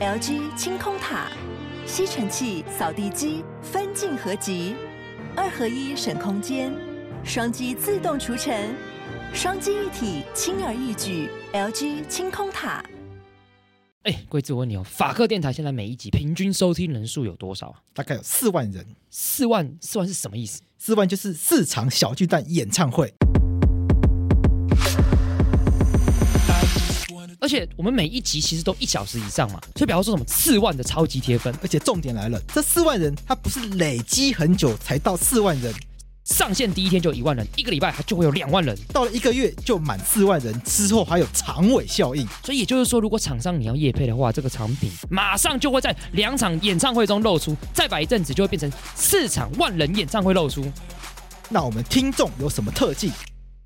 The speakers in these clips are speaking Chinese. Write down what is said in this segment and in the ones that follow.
LG 清空塔，吸尘器、扫地机分镜合集，二合一省空间，双击自动除尘，双击一体轻而易举。LG 清空塔。哎，贵子，我问你哦，法克电台现在每一集平均收听人数有多少啊？大概有四万人。四万，四万是什么意思？四万就是四场小巨蛋演唱会。而且我们每一集其实都一小时以上嘛，所以比方说什么四万的超级贴分，而且重点来了，这四万人他不是累积很久才到四万人。上线第一天就一万人，一个礼拜它就会有两万人，到了一个月就满四万人，之后还有长尾效应。所以也就是说，如果厂商你要业配的话，这个产品马上就会在两场演唱会中露出，再摆一阵子就会变成四场万人演唱会露出。那我们听众有什么特技？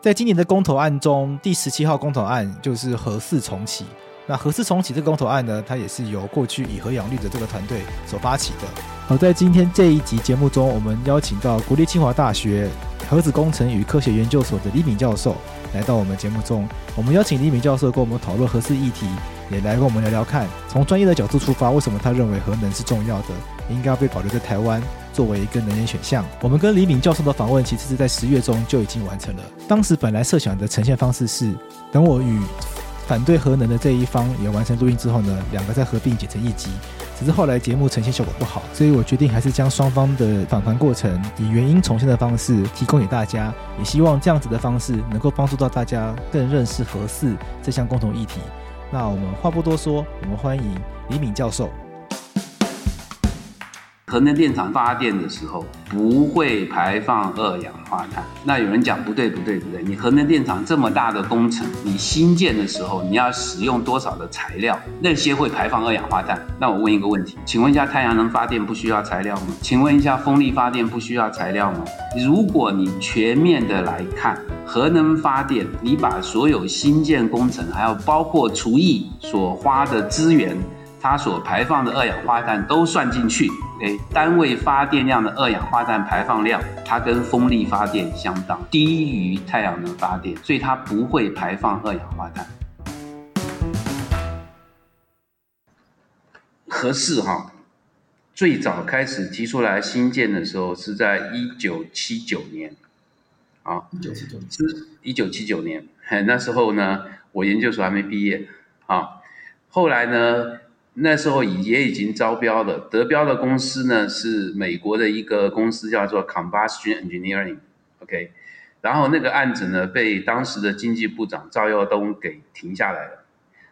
在今年的公投案中，第十七号公投案就是核四重启。那核四重启这公投案呢，它也是由过去以核养绿的这个团队所发起的。好，在今天这一集节目中，我们邀请到国立清华大学核子工程与科学研究所的李敏教授来到我们节目中。我们邀请李敏教授跟我们讨论核四议题，也来跟我们聊聊看，从专业的角度出发，为什么他认为核能是重要的，应该要被保留在台湾。作为一个能源选项，我们跟李敏教授的访问其实是在十月中就已经完成了。当时本来设想的呈现方式是，等我与反对核能的这一方也完成录音之后呢，两个再合并剪成一集。只是后来节目呈现效果不好，所以我决定还是将双方的访谈过程以原音重现的方式提供给大家，也希望这样子的方式能够帮助到大家更认识核四这项共同议题。那我们话不多说，我们欢迎李敏教授。核能电厂发电的时候不会排放二氧化碳。那有人讲不对不对不对，你核能电厂这么大的工程，你新建的时候你要使用多少的材料？那些会排放二氧化碳？那我问一个问题，请问一下，太阳能发电不需要材料吗？请问一下，风力发电不需要材料吗？如果你全面的来看核能发电，你把所有新建工程还有包括除役所花的资源。它所排放的二氧化碳都算进去，OK，单位发电量的二氧化碳排放量，它跟风力发电相当，低于太阳能发电，所以它不会排放二氧化碳。合适哈，最早开始提出来新建的时候是在一九七九年，啊，一九七九年，是一九七九年，那时候呢，我研究所还没毕业，啊，后来呢。那时候也已经招标了，得标的公司呢是美国的一个公司，叫做 Combustion Engineering，OK，然后那个案子呢被当时的经济部长赵耀东给停下来了。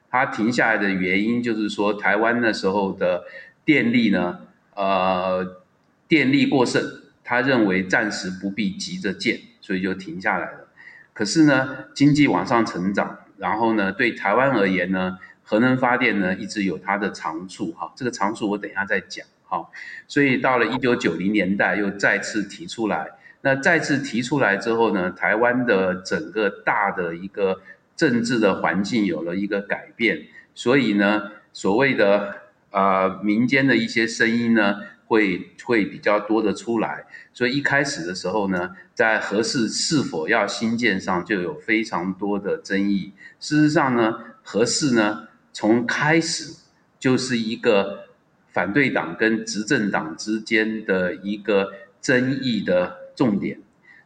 他停下来的原因就是说，台湾那时候的电力呢，呃，电力过剩，他认为暂时不必急着建，所以就停下来了。可是呢，经济往上成长，然后呢，对台湾而言呢，核能发电呢，一直有它的长处哈，这个长处我等一下再讲哈。所以到了一九九零年代又再次提出来，那再次提出来之后呢，台湾的整个大的一个政治的环境有了一个改变，所以呢，所谓的呃民间的一些声音呢，会会比较多的出来。所以一开始的时候呢，在核四是否要新建上就有非常多的争议。事实上呢，核四呢。从开始就是一个反对党跟执政党之间的一个争议的重点。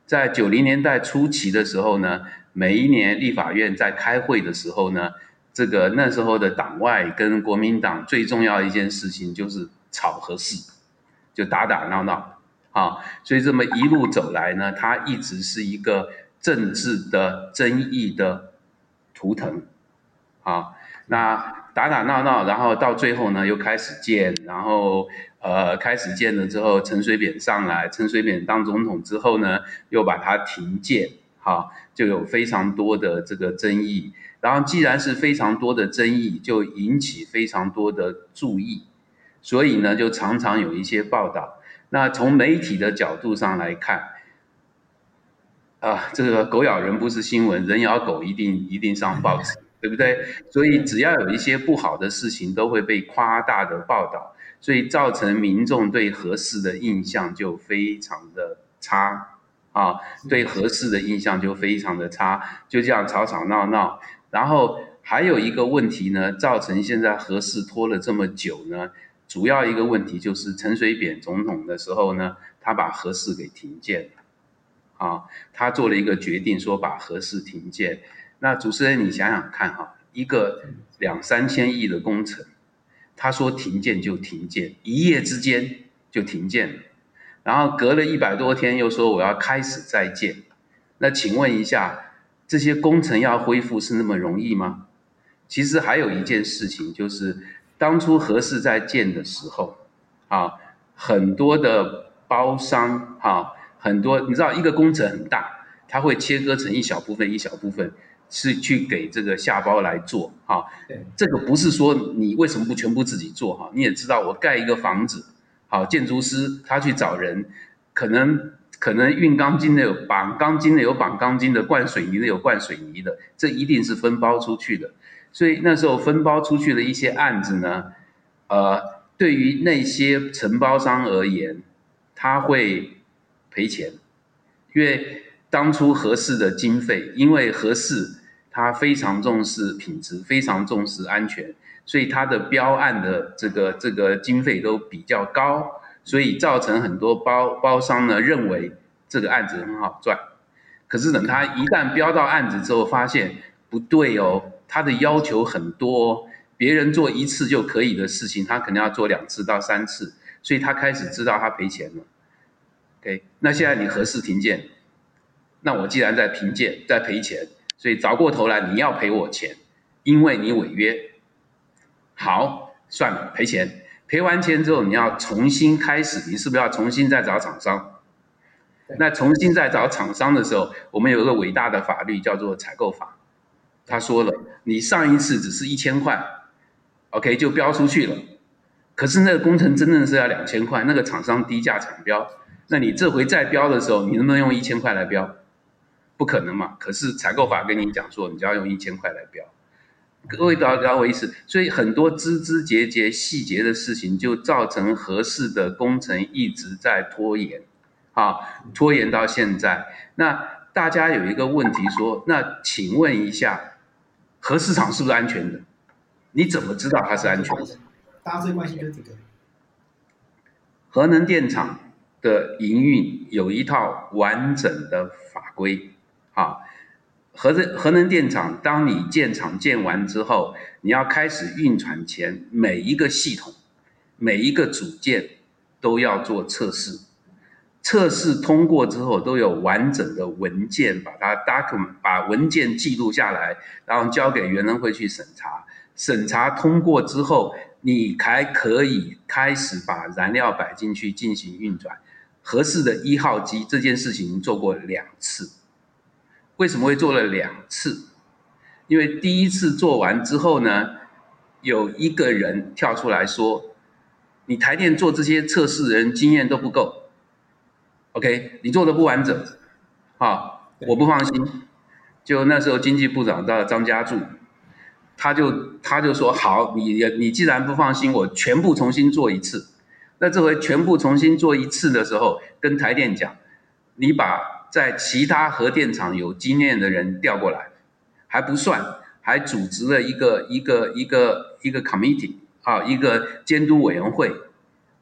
在九零年代初期的时候呢，每一年立法院在开会的时候呢，这个那时候的党外跟国民党最重要一件事情就是炒核四，就打打闹闹啊。所以这么一路走来呢，它一直是一个政治的争议的图腾啊。那打打闹闹，然后到最后呢，又开始建，然后呃开始建了之后，陈水扁上来，陈水扁当总统之后呢，又把它停建，好，就有非常多的这个争议。然后既然是非常多的争议，就引起非常多的注意。所以呢，就常常有一些报道。那从媒体的角度上来看，啊，这个狗咬人不是新闻，人咬狗一定一定上报纸，对不对？所以只要有一些不好的事情，都会被夸大的报道，所以造成民众对核四的印象就非常的差啊，对核四的印象就非常的差，就这样吵吵闹闹，然后。还有一个问题呢，造成现在核四拖了这么久呢，主要一个问题就是陈水扁总统的时候呢，他把核四给停建了，啊，他做了一个决定说把核四停建。那主持人你想想看哈，一个两三千亿的工程，他说停建就停建，一夜之间就停建了，然后隔了一百多天又说我要开始再建，那请问一下，这些工程要恢复是那么容易吗？其实还有一件事情，就是当初何时在建的时候，啊，很多的包商，啊，很多你知道，一个工程很大，它会切割成一小部分一小部分，是去给这个下包来做，哈，这个不是说你为什么不全部自己做，哈，你也知道，我盖一个房子，好，建筑师他去找人，可能可能运钢筋的有绑钢筋的有绑钢筋的，灌水泥的有灌水泥的，这一定是分包出去的。所以那时候分包出去的一些案子呢，呃，对于那些承包商而言，他会赔钱，因为当初合适的经费，因为核四他非常重视品质，非常重视安全，所以他的标案的这个这个经费都比较高，所以造成很多包包商呢认为这个案子很好赚，可是等他一旦标到案子之后，发现不对哦。他的要求很多，别人做一次就可以的事情，他可能要做两次到三次，所以他开始知道他赔钱了。OK，那现在你核四停建，那我既然在停建，在赔钱，所以找过头来你要赔我钱，因为你违约。好，算了，赔钱，赔完钱之后你要重新开始，你是不是要重新再找厂商？那重新再找厂商的时候，我们有一个伟大的法律叫做采购法。他说了，你上一次只是一千块，OK 就标出去了，可是那个工程真正是要两千块，那个厂商低价抢标，那你这回再标的时候，你能不能用一千块来标？不可能嘛。可是采购法跟你讲说，你就要用一千块来标。各位了解我意思？所以很多枝枝节节、细节的事情，就造成合适的工程一直在拖延，啊，拖延到现在。那大家有一个问题说，那请问一下。核市场是不是安全的？你怎么知道它是安全的？大家最关心就是这个。核能电厂的营运有一套完整的法规，啊，核核能电厂，当你建厂建完之后，你要开始运转前，每一个系统、每一个组件都要做测试。测试通过之后，都有完整的文件，把它 document 把文件记录下来，然后交给原能会去审查。审查通过之后，你才可以开始把燃料摆进去进行运转。合适的一号机这件事情做过两次，为什么会做了两次？因为第一次做完之后呢，有一个人跳出来说：“你台电做这些测试人经验都不够。” OK，你做的不完整，啊，我不放心。就那时候经济部长到张家柱，他就他就说好，你你既然不放心，我全部重新做一次。那这回全部重新做一次的时候，跟台电讲，你把在其他核电厂有经验的人调过来，还不算，还组织了一个一个一个一个 committee 啊，一个监督委员会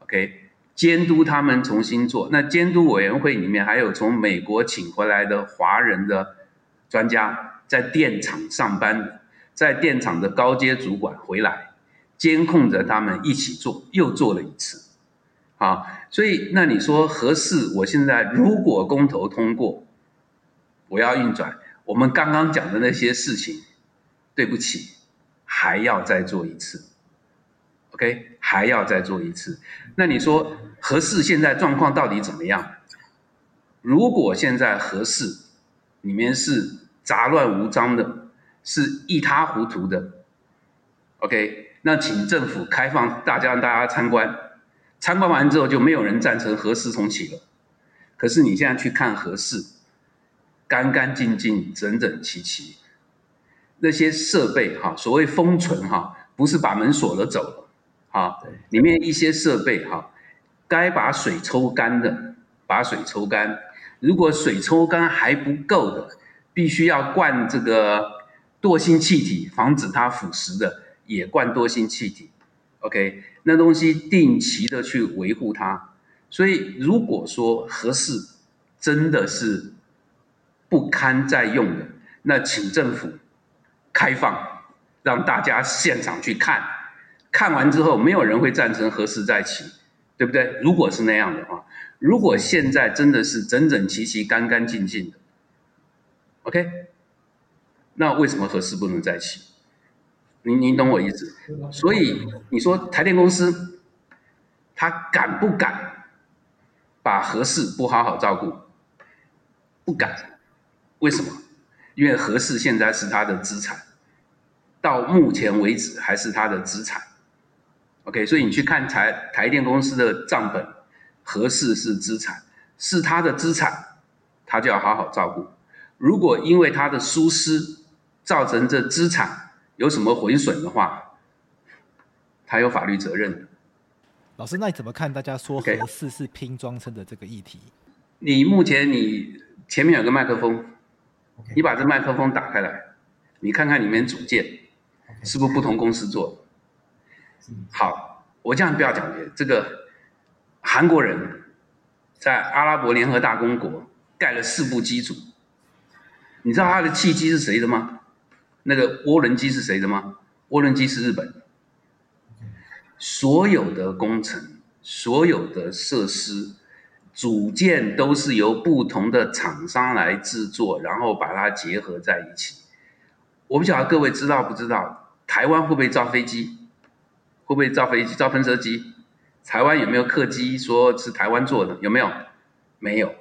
，OK。监督他们重新做，那监督委员会里面还有从美国请回来的华人的专家，在电厂上班，在电厂的高阶主管回来监控着他们一起做，又做了一次，啊，所以那你说核四，我现在如果公投通过，我要运转，我们刚刚讲的那些事情，对不起，还要再做一次。OK，还要再做一次。那你说核四现在状况到底怎么样？如果现在核四里面是杂乱无章的，是一塌糊涂的，OK，那请政府开放大家让大家参观，参观完之后就没有人赞成核四重启了。可是你现在去看核四，干干净净、整整齐齐，那些设备哈，所谓封存哈，不是把门锁了走了，哈，里面一些设备哈，该把水抽干的把水抽干，如果水抽干还不够的，必须要灌这个惰性气体，防止它腐蚀的。也灌惰性气体，OK，那东西定期的去维护它。所以如果说核四真的是不堪再用的，那请政府开放，让大家现场去看，看完之后没有人会赞成核四再起，对不对？如果是那样的话，如果现在真的是整整齐齐、干干净净的，OK，那为什么核四不能再起？您您懂我意思，所以你说台电公司，他敢不敢把合适不好好照顾？不敢，为什么？因为合适现在是他的资产，到目前为止还是他的资产。OK，所以你去看台台电公司的账本，合适是资产，是他的资产，他就要好好照顾。如果因为他的疏失造成这资产，有什么毁损的话，他有法律责任。老师，那你怎么看大家说核四是拼装车的这个议题？你目前你前面有个麦克风，你把这麦克风打开来，你看看里面组件是不是不同公司做的？好，我这样不要讲这个韩国人在阿拉伯联合大公国盖了四部机组，你知道他的契机是谁的吗？那个涡轮机是谁的吗？涡轮机是日本。所有的工程、所有的设施组件都是由不同的厂商来制作，然后把它结合在一起。我不晓得各位知道不知道，台湾会不会造飞机？会不会造飞机、造喷射机？台湾有没有客机说是台湾做的？有没有？没有。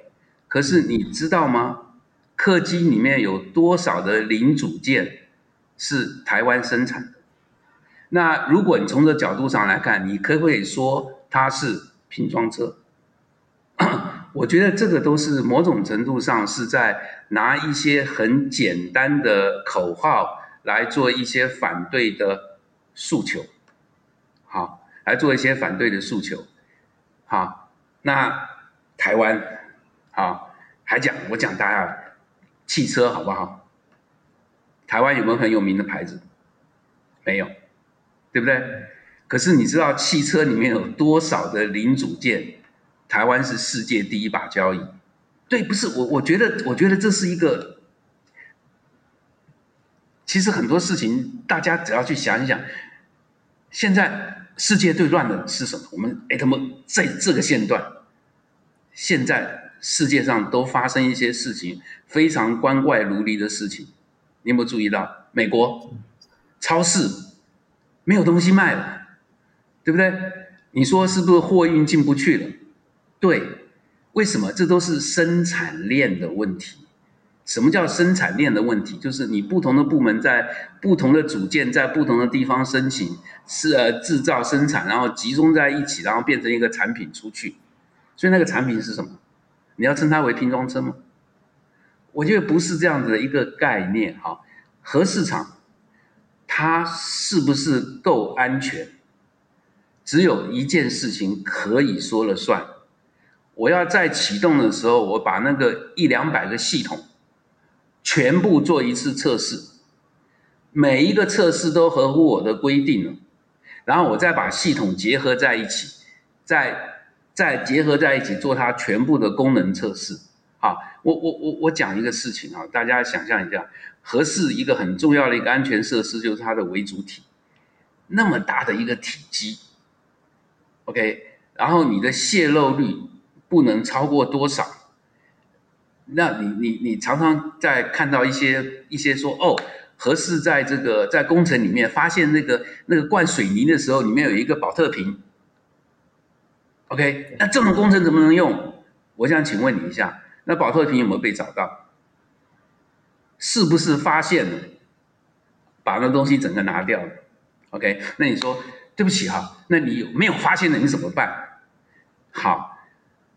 可是你知道吗？客机里面有多少的零组件？是台湾生产的。那如果你从这角度上来看，你可不可以说它是拼装车？我觉得这个都是某种程度上是在拿一些很简单的口号来做一些反对的诉求，好，来做一些反对的诉求，好，那台湾，好，还讲我讲大家汽车好不好？台湾有没有很有名的牌子？没有，对不对？可是你知道汽车里面有多少的零组件？台湾是世界第一把交椅。对，不是我，我觉得，我觉得这是一个。其实很多事情，大家只要去想一想，现在世界最乱的是什么？我们哎，他们在这个线段，现在世界上都发生一些事情，非常光怪陆离的事情。你有没有注意到，美国超市没有东西卖了，对不对？你说是不是货运进不去了？对，为什么？这都是生产链的问题。什么叫生产链的问题？就是你不同的部门在不同的组件在不同的地方申请是呃制造生产，然后集中在一起，然后变成一个产品出去。所以那个产品是什么？你要称它为拼装车吗？我觉得不是这样子的一个概念哈，核市场它是不是够安全？只有一件事情可以说了算，我要在启动的时候，我把那个一两百个系统全部做一次测试，每一个测试都合乎我的规定了，然后我再把系统结合在一起，再再结合在一起做它全部的功能测试。好，我我我我讲一个事情啊，大家想象一下，核四一个很重要的一个安全设施就是它的为主体，那么大的一个体积，OK，然后你的泄漏率不能超过多少？那你你你常常在看到一些一些说哦，核四在这个在工程里面发现那个那个灌水泥的时候里面有一个保特瓶，OK，那这种工程怎么能用？我想请问你一下。那保特瓶有没有被找到？是不是发现了，把那东西整个拿掉了？OK，那你说对不起哈，那你有没有发现的，你怎么办？好，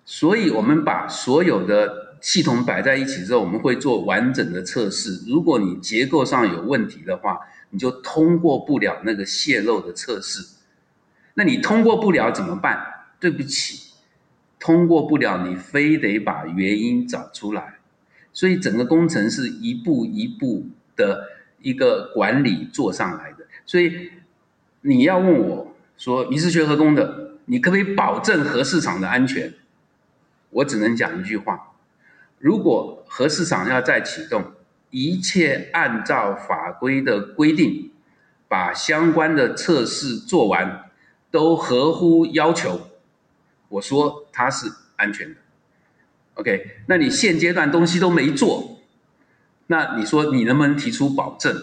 所以我们把所有的系统摆在一起之后，我们会做完整的测试。如果你结构上有问题的话，你就通过不了那个泄漏的测试。那你通过不了怎么办？对不起，通过不了，你非得把原因找出来。所以整个工程是一步一步的一个管理做上来的。所以你要问我说，你是学核工的，你可不可以保证核市场的安全？我只能讲一句话：如果核市场要再启动，一切按照法规的规定，把相关的测试做完，都合乎要求，我说它是安全的。OK，那你现阶段东西都没做，那你说你能不能提出保证？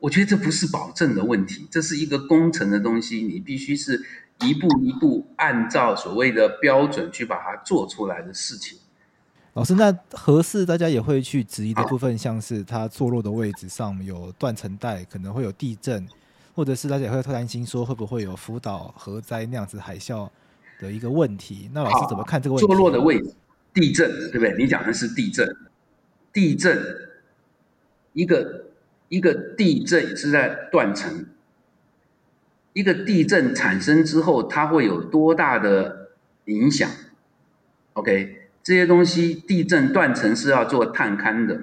我觉得这不是保证的问题，这是一个工程的东西，你必须是一步一步按照所谓的标准去把它做出来的事情。老师，那合适大家也会去质疑的部分，像是它坐落的位置上有断层带，可能会有地震，或者是大家也会担心说会不会有福岛核灾那样子海啸的一个问题。那老师怎么看这个问题？坐落的位置，地震，对不对？你讲的是地震，地震，一个。一个地震是在断层，一个地震产生之后，它会有多大的影响？OK，这些东西地震断层是要做探勘的，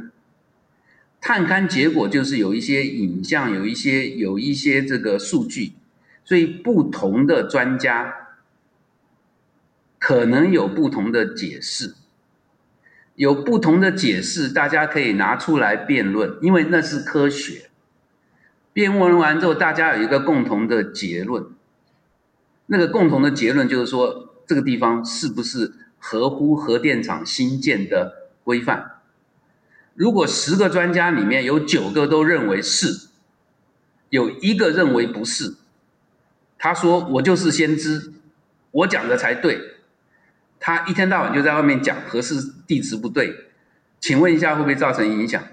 探勘结果就是有一些影像，有一些有一些这个数据，所以不同的专家可能有不同的解释。有不同的解释，大家可以拿出来辩论，因为那是科学。辩论完之后，大家有一个共同的结论。那个共同的结论就是说，这个地方是不是合乎核电厂新建的规范？如果十个专家里面有九个都认为是，有一个认为不是，他说我就是先知，我讲的才对。他一天到晚就在外面讲核四地质不对，请问一下会不会造成影响？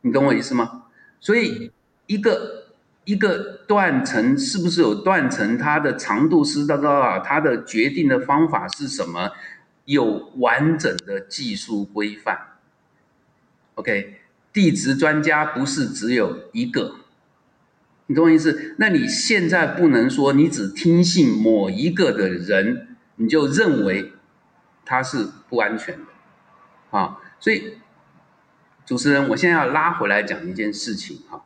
你懂我意思吗？所以一个一个断层是不是有断层？它的长度是多少？它的决定的方法是什么？有完整的技术规范。OK，地质专家不是只有一个，你懂我意思？那你现在不能说你只听信某一个的人。你就认为它是不安全的，啊，所以主持人，我现在要拉回来讲一件事情哈，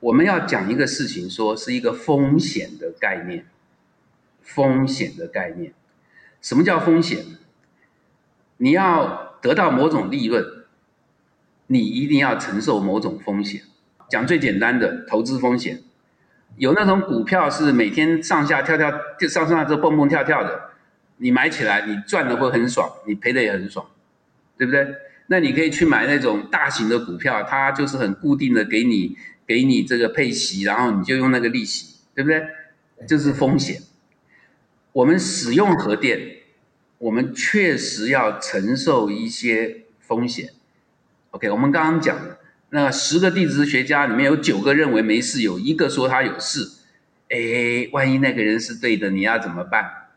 我们要讲一个事情，说是一个风险的概念，风险的概念，什么叫风险？你要得到某种利润，你一定要承受某种风险。讲最简单的投资风险。有那种股票是每天上下跳跳，就上上下下蹦蹦跳跳的，你买起来你赚的会很爽，你赔的也很爽，对不对？那你可以去买那种大型的股票，它就是很固定的给你给你这个配息，然后你就用那个利息，对不对？这是风险。我们使用核电，我们确实要承受一些风险。OK，我们刚刚讲。那十个地质学家里面有九个认为没事，有一个说他有事。哎，万一那个人是对的，你要怎么办？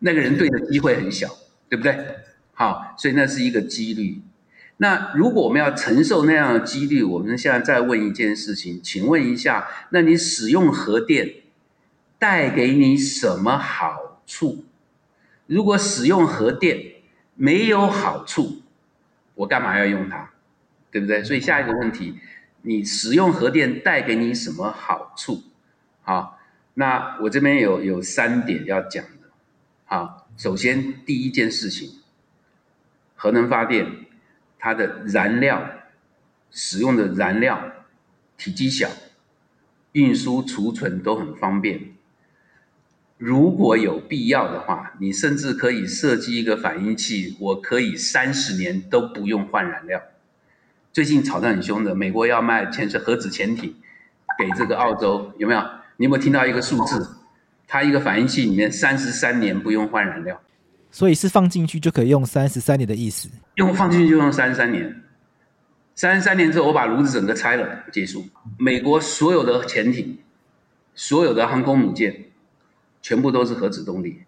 那个人对的机会很小，对不对？好，所以那是一个几率。那如果我们要承受那样的几率，我们现在再问一件事情，请问一下，那你使用核电带给你什么好处？如果使用核电没有好处，我干嘛要用它？对不对？所以下一个问题，你使用核电带给你什么好处？好，那我这边有有三点要讲的。好，首先第一件事情，核能发电它的燃料使用的燃料体积小，运输储存都很方便。如果有必要的话，你甚至可以设计一个反应器，我可以三十年都不用换燃料。最近吵得很凶的，美国要卖潜水核子潜艇给这个澳洲，有没有？你有没有听到一个数字？它一个反应器里面三十三年不用换燃料，所以是放进去就可以用三十三年的意思。用放进去就用三十三年，三十三年之后，我把炉子整个拆了，结束。美国所有的潜艇、所有的航空母舰，全部都是核子动力。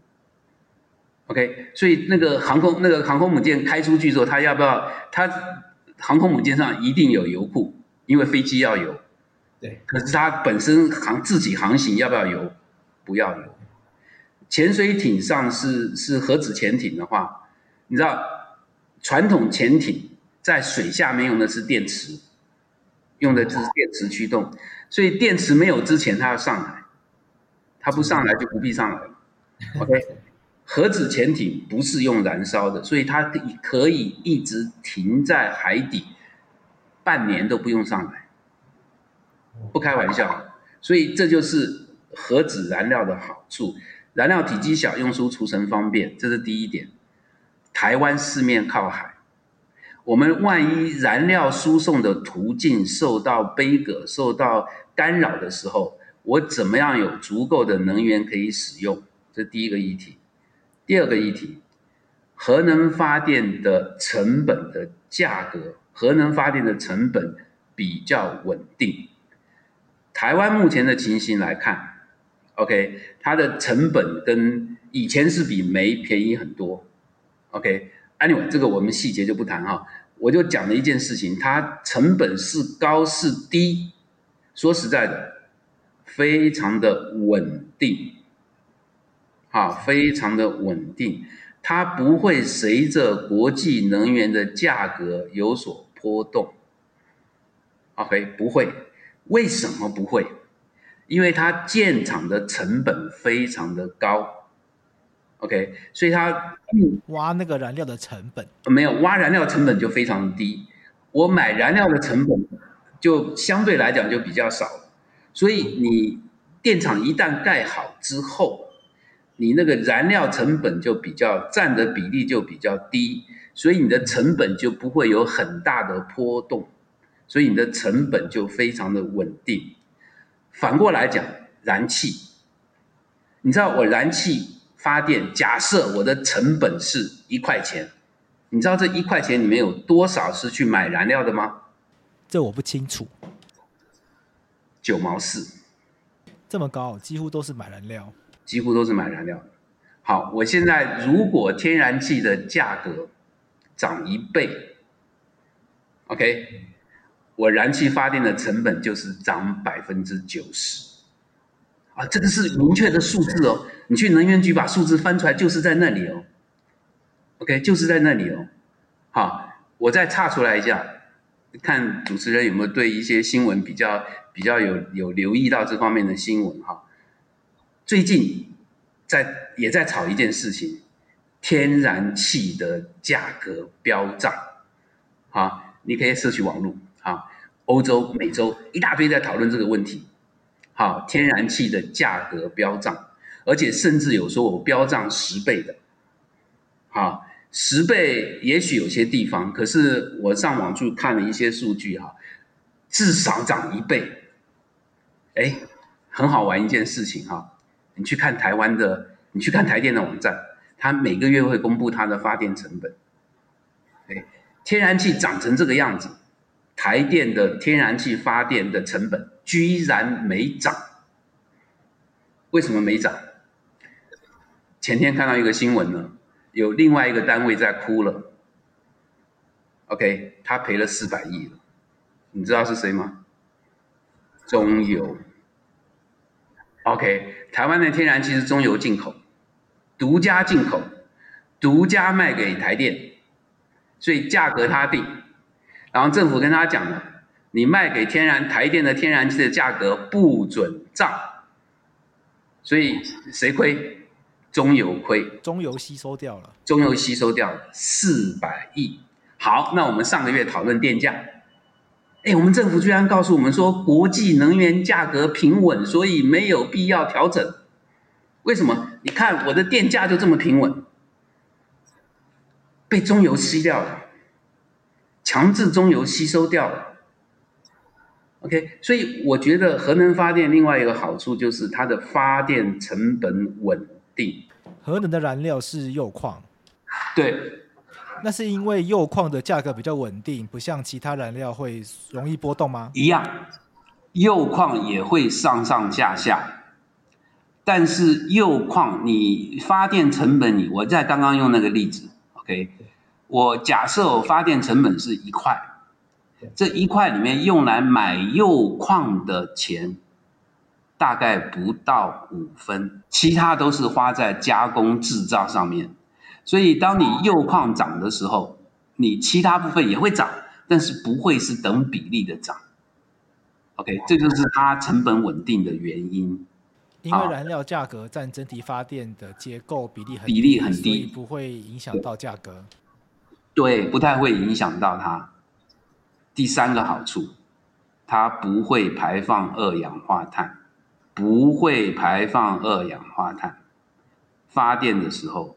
OK，所以那个航空那个航空母舰开出去之后，它要不要？它航空母舰上一定有油库，因为飞机要油。对。可是它本身航自己航行要不要油？不要油。潜水艇上是是核子潜艇的话，你知道传统潜艇在水下面用的是电池，用的就是电池驱动，所以电池没有之前它要上来，它不上来就不必上来了。OK。核子潜艇不是用燃烧的，所以它可以一直停在海底，半年都不用上来，不开玩笑。所以这就是核子燃料的好处，燃料体积小，运输储存方便，这是第一点。台湾四面靠海，我们万一燃料输送的途径受到杯葛、受到干扰的时候，我怎么样有足够的能源可以使用？这是第一个议题。第二个议题，核能发电的成本的价格，核能发电的成本比较稳定。台湾目前的情形来看，OK，它的成本跟以前是比煤便宜很多。OK，Anyway，这个我们细节就不谈哈，我就讲了一件事情，它成本是高是低，说实在的，非常的稳定。啊，非常的稳定，它不会随着国际能源的价格有所波动。OK，不会，为什么不会？因为它建厂的成本非常的高。OK，所以它挖那个燃料的成本没有，挖燃料成本就非常低，我买燃料的成本就相对来讲就比较少。所以你电厂一旦盖好之后，你那个燃料成本就比较占的比例就比较低，所以你的成本就不会有很大的波动，所以你的成本就非常的稳定。反过来讲，燃气，你知道我燃气发电，假设我的成本是一块钱，你知道这一块钱里面有多少是去买燃料的吗？这我不清楚。九毛四，这么高，几乎都是买燃料。几乎都是买燃料的。好，我现在如果天然气的价格涨一倍，OK，我燃气发电的成本就是涨百分之九十。啊，这个是明确的数字哦。你去能源局把数字翻出来，就是在那里哦。OK，就是在那里哦。好，我再岔出来一下，看主持人有没有对一些新闻比较比较有有留意到这方面的新闻哈。最近在也在炒一件事情，天然气的价格飙涨，好，你可以社区网络，啊，欧洲、美洲一大堆在讨论这个问题，好，天然气的价格飙涨，而且甚至有说我飙涨十倍的，好，十倍也许有些地方，可是我上网去看了一些数据哈，至少涨一倍，哎，很好玩一件事情哈。你去看台湾的，你去看台电的网站，它每个月会公布它的发电成本。哎，天然气涨成这个样子，台电的天然气发电的成本居然没涨。为什么没涨？前天看到一个新闻呢，有另外一个单位在哭了。OK，他赔了四百亿了，你知道是谁吗？中油。OK，台湾的天然气是中油进口，独家进口，独家卖给台电，所以价格他定，然后政府跟他讲了，你卖给天然台电的天然气的价格不准涨，所以谁亏？中油亏，中油吸收掉了，中油吸收掉了四百亿。好，那我们上个月讨论电价。哎，我们政府居然告诉我们说，国际能源价格平稳，所以没有必要调整。为什么？你看我的电价就这么平稳，被中油吸掉了，强制中油吸收掉了。OK，所以我觉得核能发电另外一个好处就是它的发电成本稳定。核能的燃料是铀矿，对，那是因为铀矿的价格比较稳定，不像其他燃料会容易波动吗？一样，铀矿也会上上下下。但是铀矿你发电成本你，我在刚刚用那个例子，OK，我假设我发电成本是一块，这一块里面用来买铀矿的钱大概不到五分，其他都是花在加工制造上面。所以当你铀矿涨的时候，你其他部分也会涨，但是不会是等比例的涨。OK，这就是它成本稳定的原因。因为燃料价格占整体发电的结构比例很低，比例很低，所以不会影响到价格。对，不太会影响到它。第三个好处，它不会排放二氧化碳，不会排放二氧化碳。发电的时候，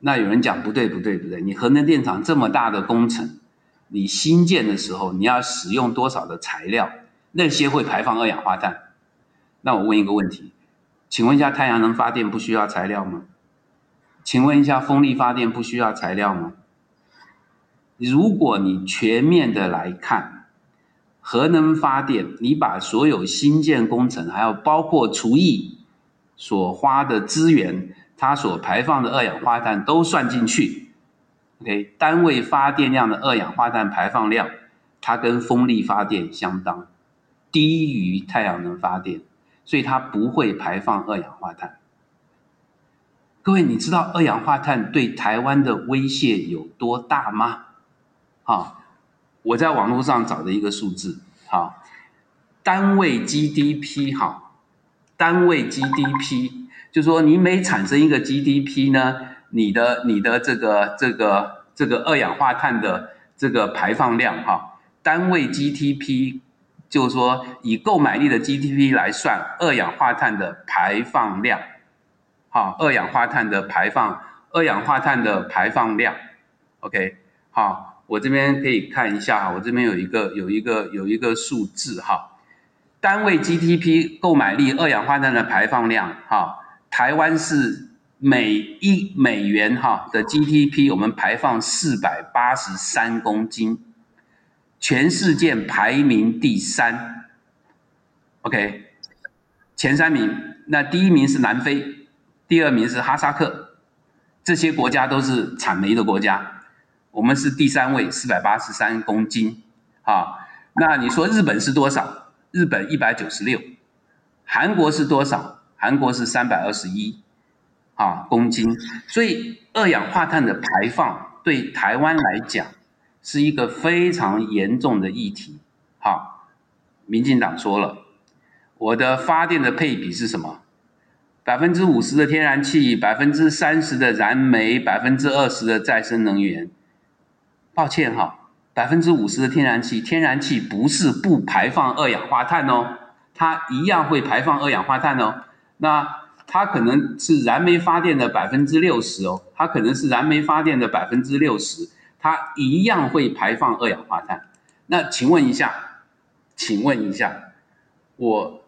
那有人讲不对不对不对，你核能电厂这么大的工程，你新建的时候你要使用多少的材料，那些会排放二氧化碳。那我问一个问题，请问一下，太阳能发电不需要材料吗？请问一下，风力发电不需要材料吗？如果你全面的来看，核能发电，你把所有新建工程，还有包括除役所花的资源，它所排放的二氧化碳都算进去，OK，单位发电量的二氧化碳排放量，它跟风力发电相当，低于太阳能发电。所以它不会排放二氧化碳。各位，你知道二氧化碳对台湾的威胁有多大吗？好，我在网络上找的一个数字，好，单位 GDP，好，单位 GDP，就是说你每产生一个 GDP 呢，你的你的这个这个这个二氧化碳的这个排放量，哈，单位 GDP。就是说，以购买力的 GDP 来算二氧化碳的排放量，好，二氧化碳的排放，二氧化碳的排放量，OK，好，我这边可以看一下，我这边有一个有一个有一个数字哈，单位 GDP 购买力二氧化碳的排放量，哈，台湾是每一美元哈的 GDP，我们排放四百八十三公斤。全世界排名第三，OK，前三名，那第一名是南非，第二名是哈萨克，这些国家都是产煤的国家，我们是第三位，四百八十三公斤，啊，那你说日本是多少？日本一百九十六，韩国是多少？韩国是三百二十一，啊，公斤，所以二氧化碳的排放对台湾来讲。是一个非常严重的议题。好，民进党说了，我的发电的配比是什么？百分之五十的天然气，百分之三十的燃煤，百分之二十的再生能源。抱歉哈，百分之五十的天然气，天然气不是不排放二氧化碳哦，它一样会排放二氧化碳哦。那它可能是燃煤发电的百分之六十哦，它可能是燃煤发电的百分之六十。它一样会排放二氧化碳。那请问一下，请问一下，我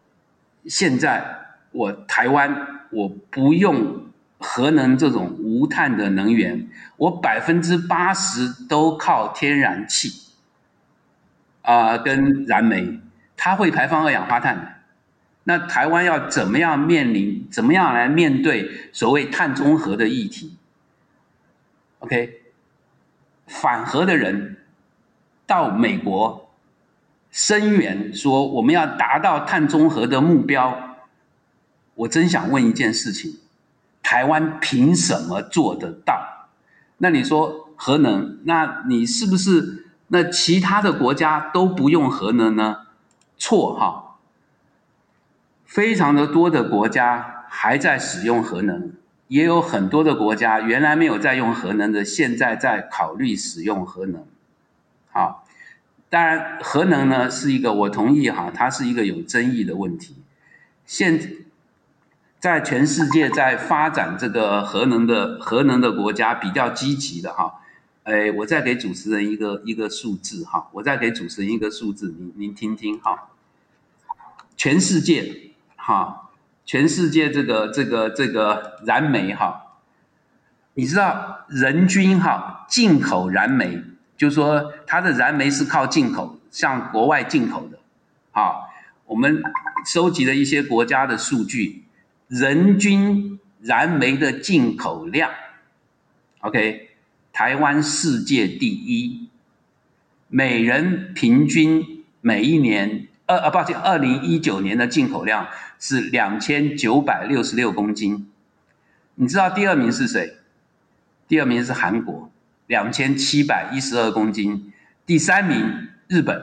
现在我台湾我不用核能这种无碳的能源，我百分之八十都靠天然气啊、跟燃煤，它会排放二氧化碳。那台湾要怎么样面临，怎么样来面对所谓碳中和的议题？OK。反核的人到美国声援说，我们要达到碳中和的目标。我真想问一件事情：台湾凭什么做得到？那你说核能，那你是不是那其他的国家都不用核能呢？错哈，非常的多的国家还在使用核能。也有很多的国家原来没有在用核能的，现在在考虑使用核能。好，当然核能呢是一个，我同意哈，它是一个有争议的问题。现在全世界在发展这个核能的核能的国家比较积极的哈，哎，我再给主持人一个一个数字哈，我再给主持人一个数字，您您听听哈，全世界哈。全世界这个这个这个燃煤哈，你知道人均哈进口燃煤，就是说它的燃煤是靠进口，向国外进口的。好，我们收集了一些国家的数据，人均燃煤的进口量，OK，台湾世界第一，每人平均每一年，呃呃，抱歉，二零一九年的进口量是两千九百六十六公斤。你知道第二名是谁？第二名是韩国，两千七百一十二公斤。第三名日本，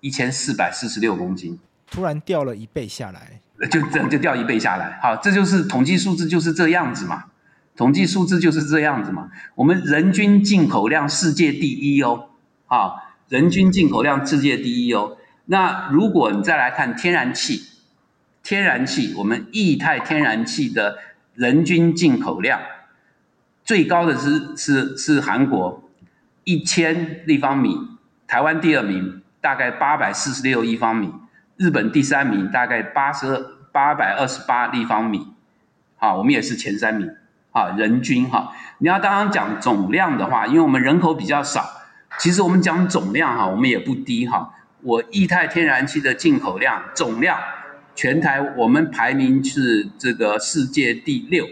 一千四百四十六公斤。突然掉了一倍下来，就这就掉一倍下来。好，这就是统计数字就是这样子嘛。统计数字就是这样子嘛。我们人均进口量世界第一哦，啊，人均进口量世界第一哦。那如果你再来看天然气，天然气，我们液态天然气的。人均进口量最高的是是是韩国一千立方米，台湾第二名大概八百四十六立方米，日本第三名大概八十二八百二十八立方米，好，我们也是前三名，啊，人均哈，你要刚刚讲总量的话，因为我们人口比较少，其实我们讲总量哈，我们也不低哈，我液态天然气的进口量总量。全台我们排名是这个世界第六，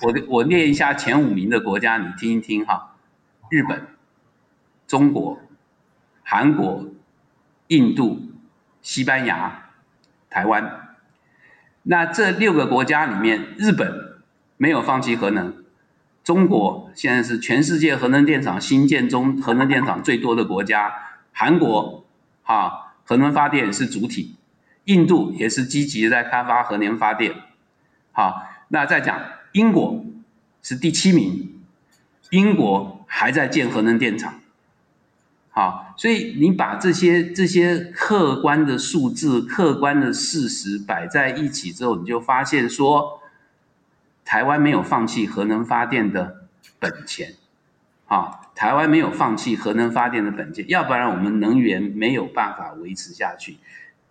我我念一下前五名的国家，你听一听哈：日本、中国、韩国、印度、西班牙、台湾。那这六个国家里面，日本没有放弃核能，中国现在是全世界核能电厂新建中核能电厂最多的国家，韩国哈核能发电是主体。印度也是积极在开发核能发电，好，那再讲英国是第七名，英国还在建核能电厂，好，所以你把这些这些客观的数字、客观的事实摆在一起之后，你就发现说，台湾没有放弃核能发电的本钱，啊，台湾没有放弃核能发电的本钱，要不然我们能源没有办法维持下去。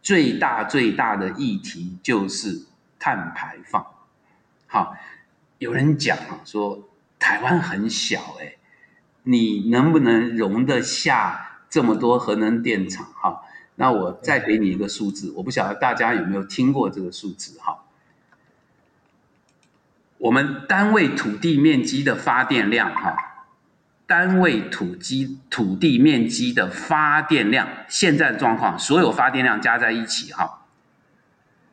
最大最大的议题就是碳排放。好，有人讲啊，说台湾很小，哎，你能不能容得下这么多核能电厂？哈，那我再给你一个数字，我不晓得大家有没有听过这个数字？哈，我们单位土地面积的发电量，哈。单位土基土地面积的发电量，现在的状况，所有发电量加在一起，哈，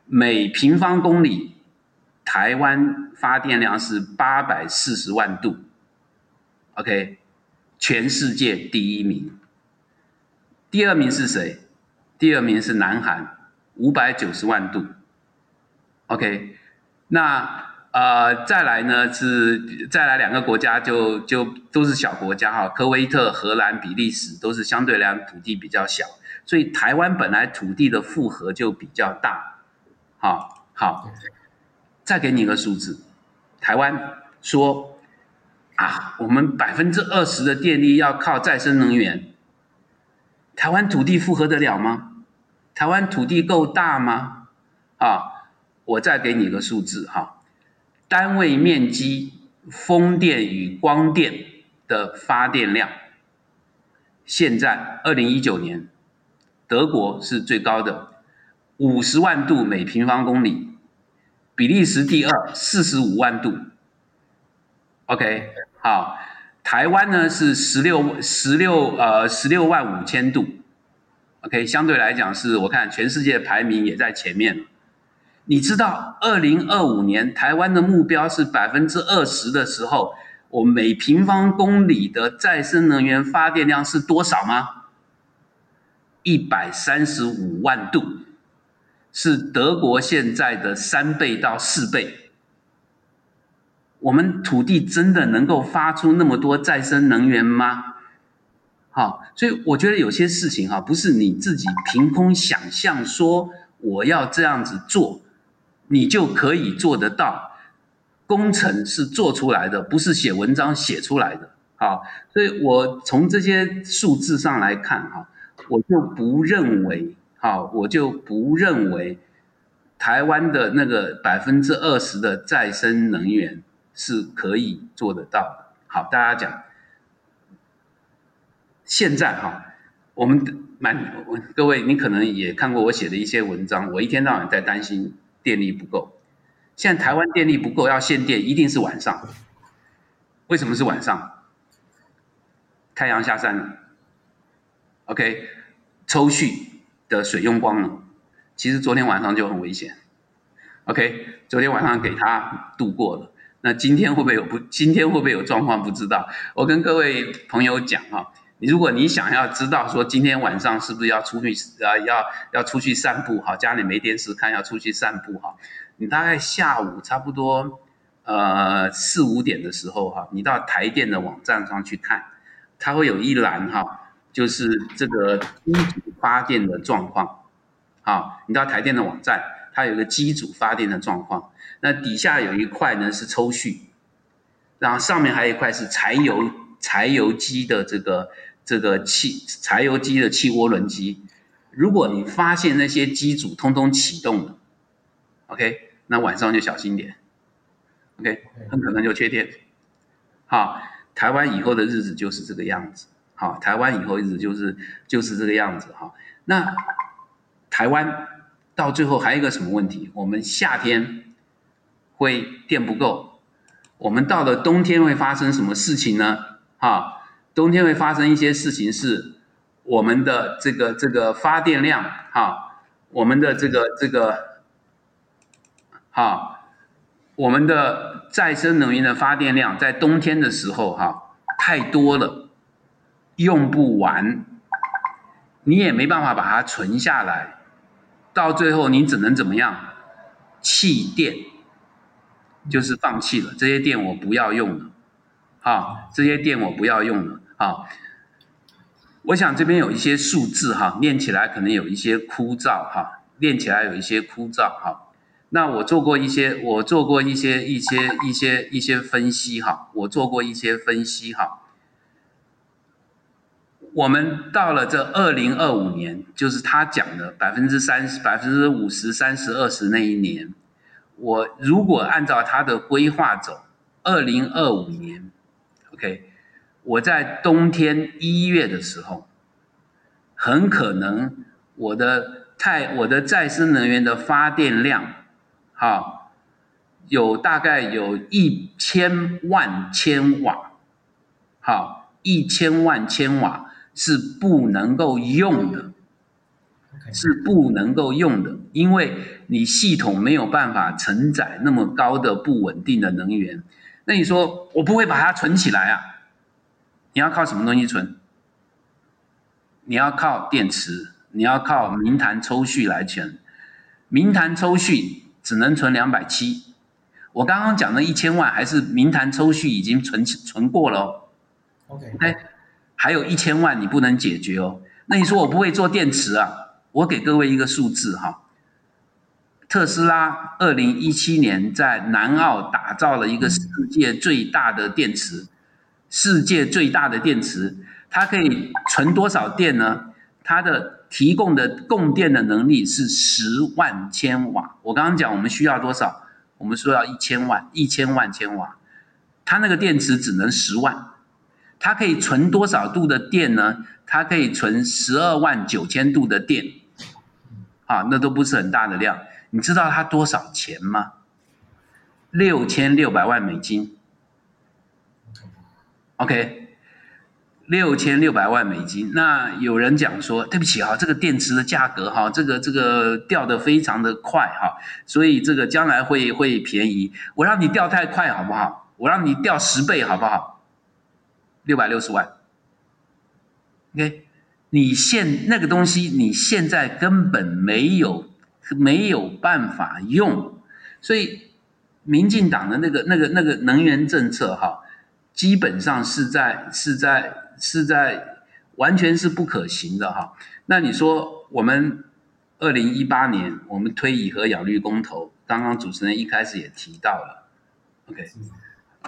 每平方公里，台湾发电量是八百四十万度，OK，全世界第一名。第二名是谁？第二名是南韩，五百九十万度，OK，那。呃，再来呢是再来两个国家就就都是小国家哈，科威特、荷兰、比利时都是相对来讲土地比较小，所以台湾本来土地的负荷就比较大。好，好，再给你一个数字，台湾说啊，我们百分之二十的电力要靠再生能源，台湾土地负荷得了吗？台湾土地够大吗？啊，我再给你一个数字哈。单位面积风电与光电的发电量，现在二零一九年，德国是最高的，五十万度每平方公里，比利时第二，四十五万度。OK，好，台湾呢是十六十六呃十六万五千度。OK，相对来讲是我看全世界排名也在前面。你知道，二零二五年台湾的目标是百分之二十的时候，我每平方公里的再生能源发电量是多少吗？一百三十五万度，是德国现在的三倍到四倍。我们土地真的能够发出那么多再生能源吗？好，所以我觉得有些事情哈，不是你自己凭空想象说我要这样子做。你就可以做得到，工程是做出来的，不是写文章写出来的。好，所以我从这些数字上来看，哈，我就不认为，好，我就不认为台湾的那个百分之二十的再生能源是可以做得到。好，大家讲，现在哈，我们蛮各位，你可能也看过我写的一些文章，我一天到晚在担心电力不够。现在台湾电力不够，要限电，一定是晚上。为什么是晚上？太阳下山了，OK，抽蓄的水用光了。其实昨天晚上就很危险，OK，昨天晚上给他度过了。那今天会不会有不？今天会不会有状况？不知道。我跟各位朋友讲哈，你如果你想要知道说今天晚上是不是要出去啊，要要出去散步哈，家里没电视看，要出去散步哈。你大概下午差不多呃四五点的时候哈，你到台电的网站上去看，它会有一栏哈，就是这个机组发电的状况。好，你到台电的网站，它有个机组发电的状况。那底下有一块呢是抽蓄，然后上面还有一块是柴油柴油机的这个这个汽柴油机的汽涡轮机。如果你发现那些机组通通启动了，OK。那晚上就小心点，OK，很可能就缺电。好，台湾以后的日子就是这个样子。好，台湾以后日子就是就是这个样子。哈，那台湾到最后还有一个什么问题？我们夏天会电不够，我们到了冬天会发生什么事情呢？哈，冬天会发生一些事情，是我们的这个这个发电量，哈，我们的这个这个。啊，我们的再生能源的发电量在冬天的时候，哈，太多了，用不完，你也没办法把它存下来，到最后你只能怎么样？弃电，就是放弃了，这些电我不要用了，啊，这些电我不要用了，啊，我想这边有一些数字哈，念起来可能有一些枯燥哈，念起来有一些枯燥哈。那我做过一些，我做过一些一些一些一些分析哈，我做过一些分析哈。我们到了这二零二五年，就是他讲的百分之三十、百分之五十、三十、二十那一年，我如果按照他的规划走，二零二五年，OK，我在冬天一月的时候，很可能我的太我的再生能源的发电量。好，有大概有一千万千瓦，好，一千万千瓦是不能够用的，是不能够用的，因为你系统没有办法承载那么高的不稳定的能源。那你说我不会把它存起来啊？你要靠什么东西存？你要靠电池，你要靠明潭抽蓄来存，明潭抽蓄。只能存两百七，我刚刚讲的一千万还是明潭抽蓄已经存存过了哦。OK，哎，还有一千万你不能解决哦。那你说我不会做电池啊？我给各位一个数字哈，特斯拉二零一七年在南澳打造了一个世界最大的电池，世界最大的电池，它可以存多少电呢？它的提供的供电的能力是十万千瓦。我刚刚讲我们需要多少？我们说要一千万，一千万千瓦。它那个电池只能十万，它可以存多少度的电呢？它可以存十二万九千度的电。啊，那都不是很大的量。你知道它多少钱吗？六千六百万美金。OK。六千六百万美金，那有人讲说，对不起哈，这个电池的价格哈，这个这个掉的非常的快哈，所以这个将来会会便宜。我让你掉太快好不好？我让你掉十倍好不好？六百六十万。OK，你现那个东西，你现在根本没有没有办法用，所以民进党的那个那个那个能源政策哈，基本上是在是在。是在完全是不可行的哈。那你说我们二零一八年我们推以核养绿公投，刚刚主持人一开始也提到了，OK，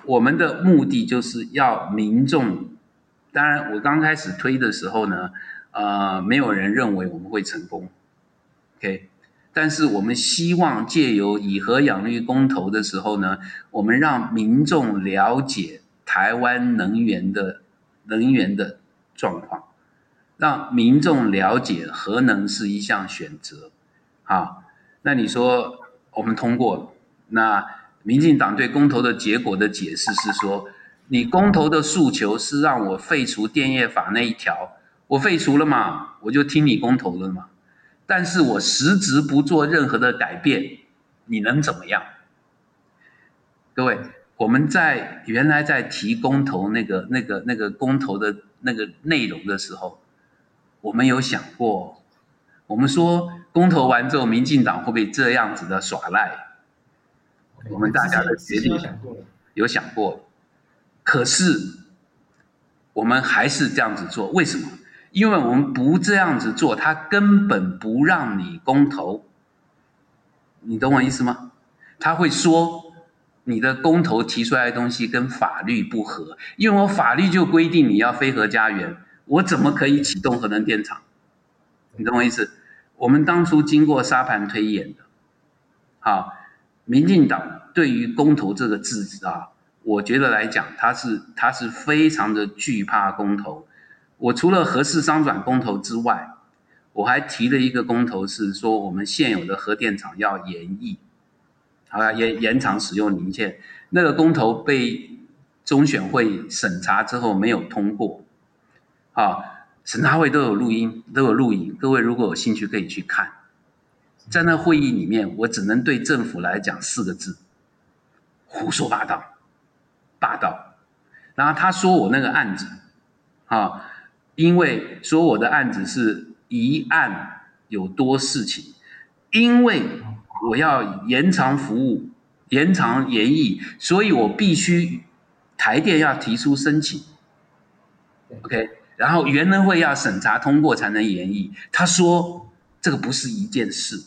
我们的目的就是要民众。当然，我刚开始推的时候呢，呃，没有人认为我们会成功，OK。但是我们希望借由以核养绿公投的时候呢，我们让民众了解台湾能源的能源的状况，让民众了解核能是一项选择。好，那你说我们通过了，那民进党对公投的结果的解释是说，你公投的诉求是让我废除电业法那一条，我废除了嘛，我就听你公投了嘛。但是我实质不做任何的改变，你能怎么样？各位，我们在原来在提公投那个、那个、那个公投的那个内容的时候，我们有想过，我们说公投完之后，民进党会不会这样子的耍赖？我们大家的决定有想过，可是我们还是这样子做，为什么？因为我们不这样子做，他根本不让你公投，你懂我意思吗？他会说你的公投提出来的东西跟法律不合，因为我法律就规定你要非核家园，我怎么可以启动核能电厂？你懂我意思？我们当初经过沙盘推演的，好，民进党对于公投这个字啊，我觉得来讲，他是他是非常的惧怕公投。我除了核四商转公投之外，我还提了一个公投，是说我们现有的核电厂要延役，好了，延延长使用年限。那个公投被中选会审查之后没有通过，啊，审查会都有录音，都有录影，各位如果有兴趣可以去看。在那会议里面，我只能对政府来讲四个字：胡说八道，霸道。然后他说我那个案子，啊。因为说我的案子是一案有多事情，因为我要延长服务、延长延役，所以我必须台电要提出申请，OK，然后原能会要审查通过才能延役。他说这个不是一件事，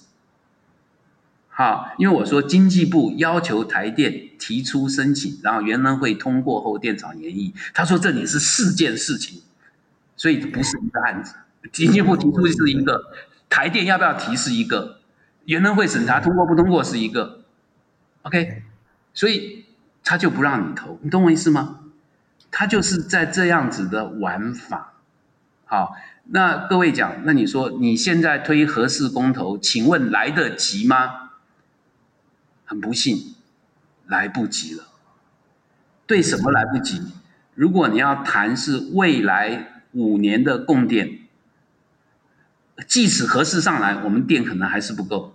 好，因为我说经济部要求台电提出申请，然后原能会通过后电厂延役，他说这里是四件事情。所以不是一个案子，经济部提出是一个，台电要不要提是一个，原能会审查通过不通过是一个，OK，所以他就不让你投，你懂我意思吗？他就是在这样子的玩法。好，那各位讲，那你说你现在推核四公投，请问来得及吗？很不幸，来不及了。对什么来不及？如果你要谈是未来。五年的供电，即使合适上来，我们电可能还是不够。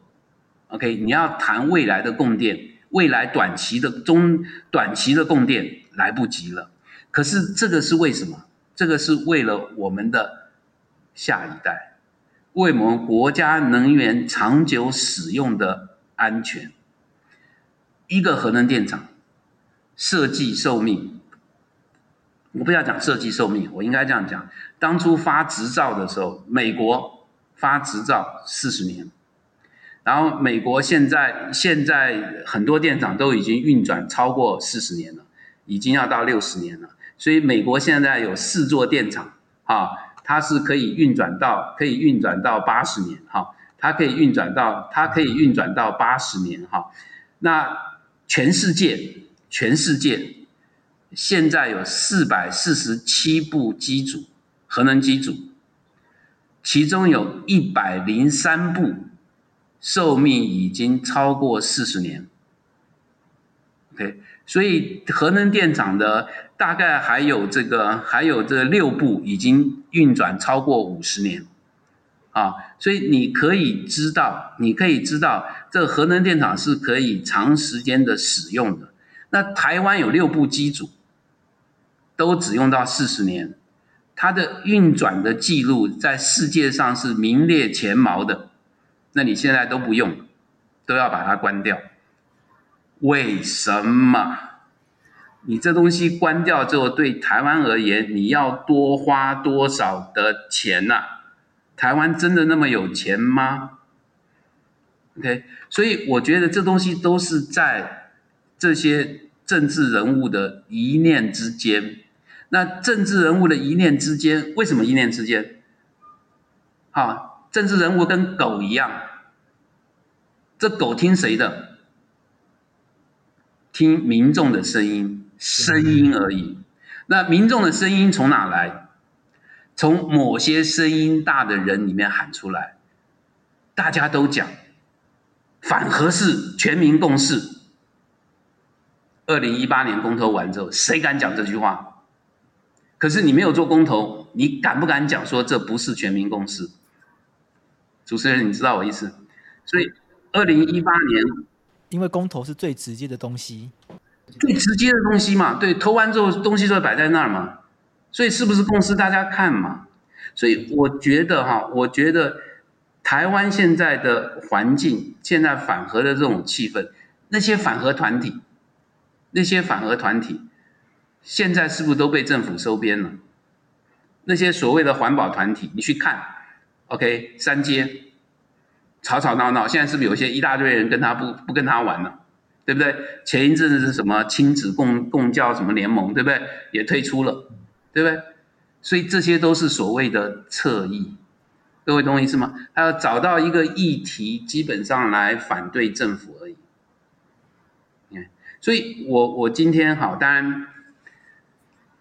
OK，你要谈未来的供电，未来短期的中短期的供电来不及了。可是这个是为什么？这个是为了我们的下一代，为我们国家能源长久使用的安全。一个核能电厂设计寿命。我不要讲设计寿命，我应该这样讲：当初发执照的时候，美国发执照四十年，然后美国现在现在很多电厂都已经运转超过四十年了，已经要到六十年了。所以美国现在有四座电厂，哈，它是可以运转到可以运转到八十年，哈，它可以运转到它可以运转到八十年，哈。那全世界，全世界。现在有四百四十七部机组，核能机组，其中有一百零三部寿命已经超过四十年。OK，所以核能电厂的大概还有这个，还有这六部已经运转超过五十年。啊，所以你可以知道，你可以知道，这核能电厂是可以长时间的使用的。那台湾有六部机组。都只用到四十年，它的运转的记录在世界上是名列前茅的。那你现在都不用，都要把它关掉，为什么？你这东西关掉之后，对台湾而言，你要多花多少的钱呐？台湾真的那么有钱吗？OK，所以我觉得这东西都是在这些政治人物的一念之间。那政治人物的一念之间，为什么一念之间？好，政治人物跟狗一样，这狗听谁的？听民众的声音，声音而已。那民众的声音从哪来？从某些声音大的人里面喊出来。大家都讲反核是，全民共识。二零一八年公投完之后，谁敢讲这句话？可是你没有做公投，你敢不敢讲说这不是全民共识？主持人，你知道我意思？所以二零一八年，因为公投是最直接的东西，最直接的东西嘛，对，投完之后东西就会摆在那儿嘛，所以是不是公司大家看嘛？所以我觉得哈，我觉得台湾现在的环境，现在反核的这种气氛，那些反核团体。那些反核团体，现在是不是都被政府收编了？那些所谓的环保团体，你去看，OK，三阶，吵吵闹闹，现在是不是有些一大堆人跟他不不跟他玩了，对不对？前一阵子是什么亲子共共教什么联盟，对不对？也退出了，对不对？所以这些都是所谓的侧翼，各位懂我意思吗？他要找到一个议题，基本上来反对政府而已。所以我我今天好，当然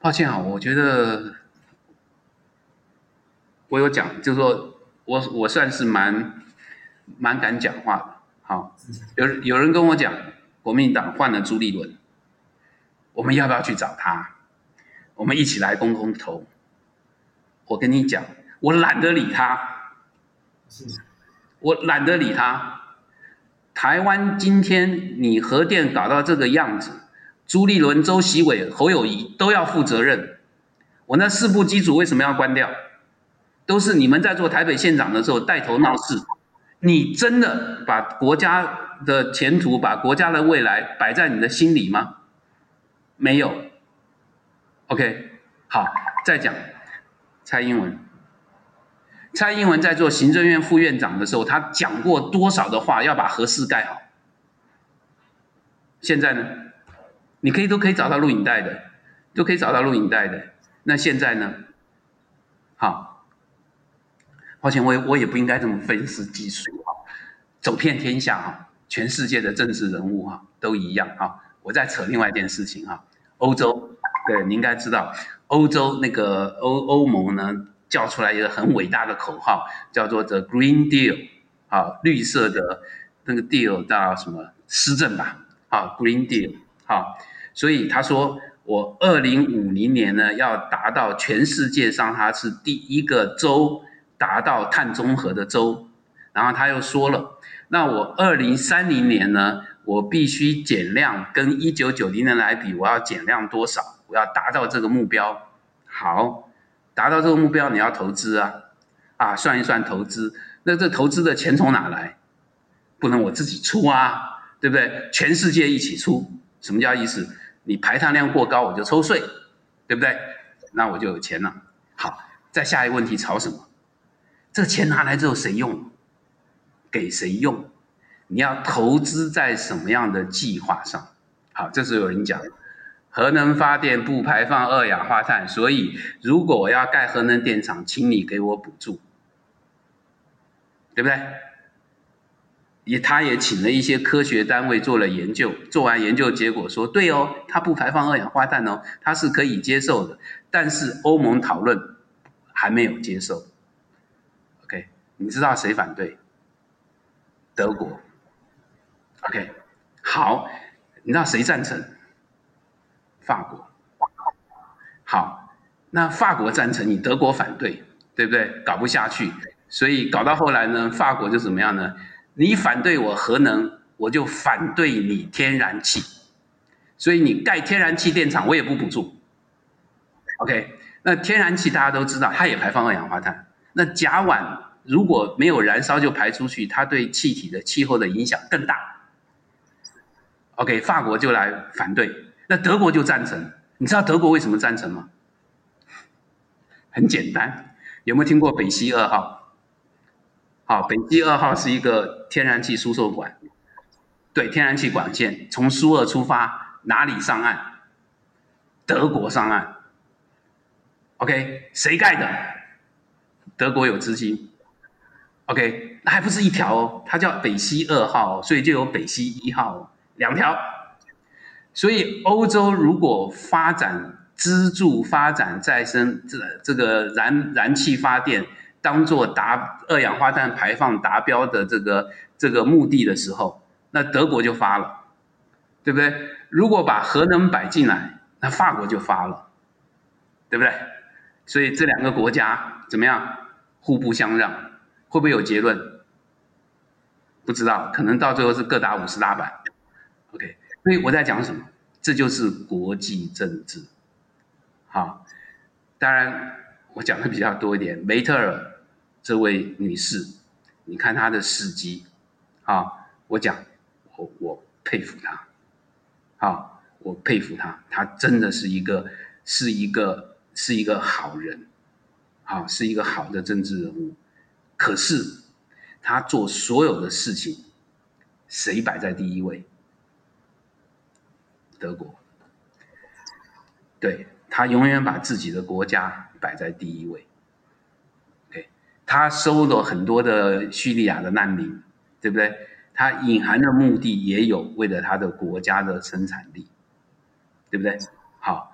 抱歉啊，我觉得我有讲，就是说我我算是蛮蛮敢讲话的。好，有有人跟我讲，国民党换了朱立伦，我们要不要去找他？我们一起来公公投。我跟你讲，我懒得理他，我懒得理他。台湾今天你核电搞到这个样子，朱立伦、周习伟、侯友谊都要负责任。我那四部机组为什么要关掉？都是你们在做台北县长的时候带头闹事。你真的把国家的前途、把国家的未来摆在你的心里吗？没有。OK，好，再讲蔡英文。蔡英文在做行政院副院长的时候，他讲过多少的话要把核四盖好？现在呢？你可以都可以找到录影带的，都可以找到录影带的。那现在呢？抱歉，我也我也不应该这么愤世嫉俗哈，走遍天下哈，全世界的政治人物哈都一样哈。我再扯另外一件事情哈，欧洲，对，你应该知道，欧洲那个欧欧盟呢？叫出来一个很伟大的口号，叫做 “The Green Deal”，好，绿色的那个 deal 到什么施政吧，好，Green Deal，好，所以他说我二零五零年呢要达到全世界上它是第一个州达到碳中和的州，然后他又说了，那我二零三零年呢，我必须减量，跟一九九零年来比，我要减量多少？我要达到这个目标，好。达到这个目标，你要投资啊，啊，算一算投资，那这投资的钱从哪来？不能我自己出啊，对不对？全世界一起出，什么叫意思？你排碳量过高，我就抽税，对不对？那我就有钱了。好，再下一个问题，吵什么？这钱拿来之后谁用？给谁用？你要投资在什么样的计划上？好，这时候有人讲。核能发电不排放二氧化碳，所以如果我要盖核能电厂，请你给我补助，对不对？也，他也请了一些科学单位做了研究，做完研究结果说，对哦，它不排放二氧化碳哦，它是可以接受的。但是欧盟讨论还没有接受。你知道谁反对？德国。OK，好，你知道谁赞成？法国，好，那法国赞成，你德国反对，对不对？搞不下去，所以搞到后来呢，法国就怎么样呢？你反对我核能，我就反对你天然气，所以你盖天然气电厂，我也不补助。OK，那天然气大家都知道，它也排放二氧化碳。那甲烷如果没有燃烧就排出去，它对气体的气候的影响更大。OK，法国就来反对。那德国就赞成，你知道德国为什么赞成吗？很简单，有没有听过北溪二号？好，北溪二号是一个天然气输送管，对，天然气管线从苏俄出发，哪里上岸？德国上岸。OK，谁盖的？德国有资金。OK，那还不是一条哦，它叫北溪二号，所以就有北溪一号两条。所以欧洲如果发展资助发展再生这这个燃燃气发电，当做达二氧化碳排放达标的这个这个目的的时候，那德国就发了，对不对？如果把核能摆进来，那法国就发了，对不对？所以这两个国家怎么样？互不相让，会不会有结论？不知道，可能到最后是各打五十大板。OK，所以我在讲什么？这就是国际政治。好，当然我讲的比较多一点。梅特尔这位女士，你看她的事迹，啊，我讲我我佩服她，好，我佩服她，她真的是一个是一个是一个好人，好，是一个好的政治人物。可是他做所有的事情，谁摆在第一位？德国，对。他永远把自己的国家摆在第一位。OK，他收了很多的叙利亚的难民，对不对？他隐含的目的也有为了他的国家的生产力，对不对？好，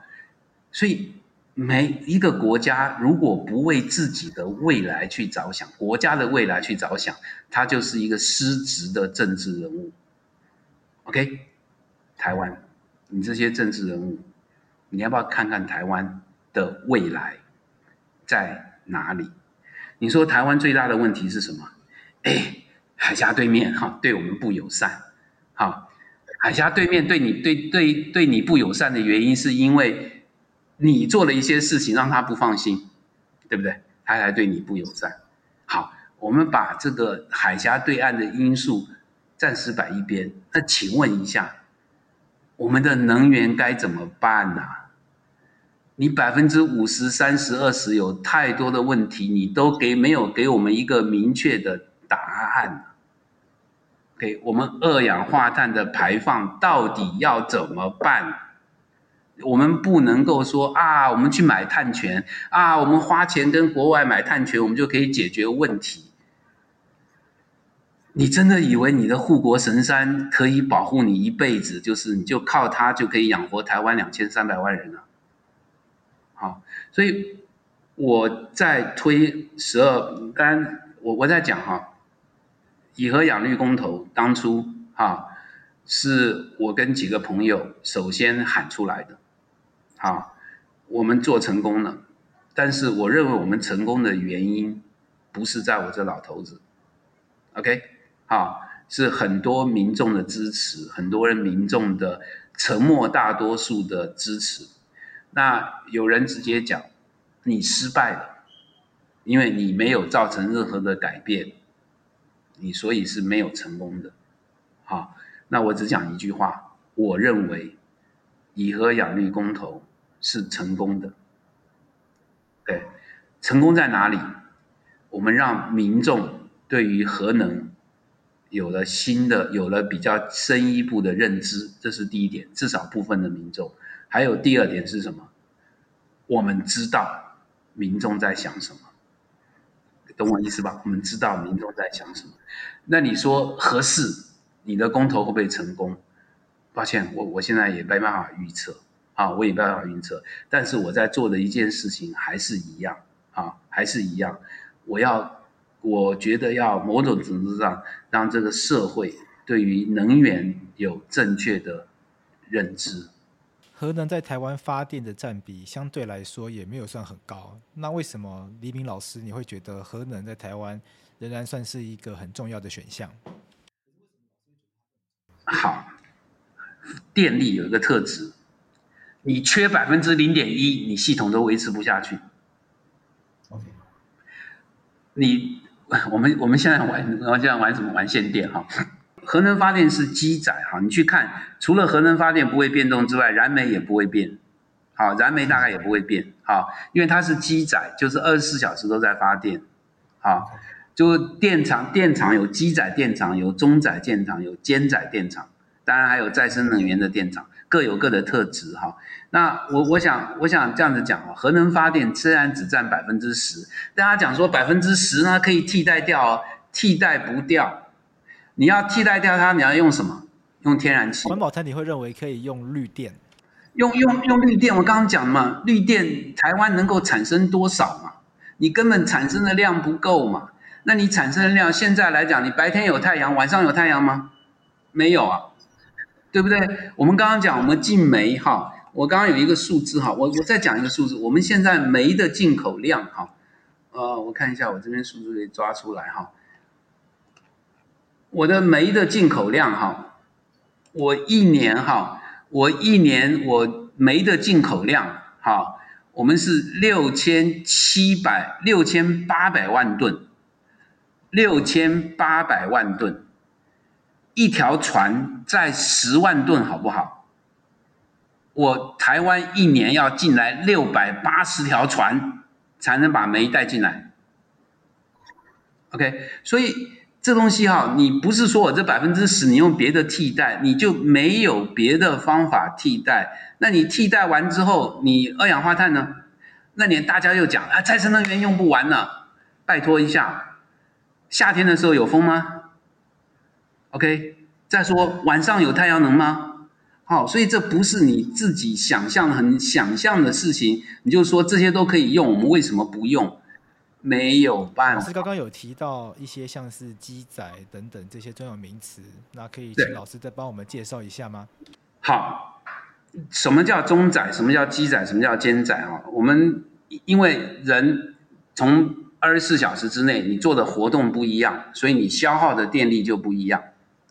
所以每一个国家如果不为自己的未来去着想，国家的未来去着想，他就是一个失职的政治人物。OK，台湾，你这些政治人物。你要不要看看台湾的未来在哪里？你说台湾最大的问题是什么？哎，海峡对面哈对我们不友善，好，海峡对面对你对对对你不友善的原因是因为你做了一些事情让他不放心，对不对？他才对你不友善。好，我们把这个海峡对岸的因素暂时摆一边。那请问一下，我们的能源该怎么办呢？你百分之五十、三十、二十有太多的问题，你都给没有给我们一个明确的答案。给我们二氧化碳的排放到底要怎么办？我们不能够说啊，我们去买碳权啊，我们花钱跟国外买碳权，我们就可以解决问题。你真的以为你的护国神山可以保护你一辈子？就是你就靠它就可以养活台湾两千三百万人了？好，所以我在推十二，刚我我在讲哈，以和养绿公投当初哈，是我跟几个朋友首先喊出来的，好，我们做成功了，但是我认为我们成功的原因不是在我这老头子，OK，好，是很多民众的支持，很多人民众的沉默大多数的支持。那有人直接讲，你失败了，因为你没有造成任何的改变，你所以是没有成功的。好，那我只讲一句话，我认为以和养绿公投是成功的。对，成功在哪里？我们让民众对于核能有了新的、有了比较深一步的认知，这是第一点，至少部分的民众。还有第二点是什么？我们知道民众在想什么，懂我意思吧？我们知道民众在想什么。那你说合适，你的公投会不会成功？抱歉，我我现在也没办法预测啊，我也没办法预测。但是我在做的一件事情还是一样啊，还是一样。我要，我觉得要某种程度上让这个社会对于能源有正确的认知。核能在台湾发电的占比相对来说也没有算很高，那为什么黎明老师你会觉得核能在台湾仍然算是一个很重要的选项？好，电力有一个特质，你缺百分之零点一，你系统都维持不下去。OK，你我们我们现在玩，然后现在玩什么？玩限电哈。核能发电是机载哈，你去看，除了核能发电不会变动之外，燃煤也不会变，好，燃煤大概也不会变，好，因为它是机载，就是二十四小时都在发电，好，就电厂，电厂有机载电厂，有中载电厂，有间载电厂，当然还有再生能源的电厂，各有各的特质哈。那我我想我想这样子讲哦，核能发电虽然只占百分之十，大家讲说百分之十呢可以替代掉。替代不掉。你要替代掉它，你要用什么？用天然气。环保团体会认为可以用绿电，用用用绿电。我刚刚讲嘛，绿电台湾能够产生多少嘛？你根本产生的量不够嘛？那你产生的量，现在来讲，你白天有太阳，晚上有太阳吗？没有啊，对不对？我们刚刚讲，我们进煤哈，我刚刚有一个数字哈，我我再讲一个数字，我们现在煤的进口量哈，呃，我看一下我这边数字可以抓出来哈，我的煤的进口量哈，我一年哈，我一年我煤的进口量哈，我们是六千七百六千八百万吨，六千八百万吨。一条船载十万吨，好不好？我台湾一年要进来六百八十条船，才能把煤带进来。OK，所以这东西哈，你不是说我这百分之十，你用别的替代，你就没有别的方法替代。那你替代完之后，你二氧化碳呢？那你大家又讲啊，再生能源用不完了，拜托一下，夏天的时候有风吗？OK，再说晚上有太阳能吗？好，所以这不是你自己想象很想象的事情。你就说这些都可以用，我们为什么不用？没有办法。老师刚刚有提到一些像是机载等等这些专有名词，那可以请老师再帮我们介绍一下吗？好，什么叫中载？什么叫机载？什么叫兼载？啊，我们因为人从二十四小时之内你做的活动不一样，所以你消耗的电力就不一样。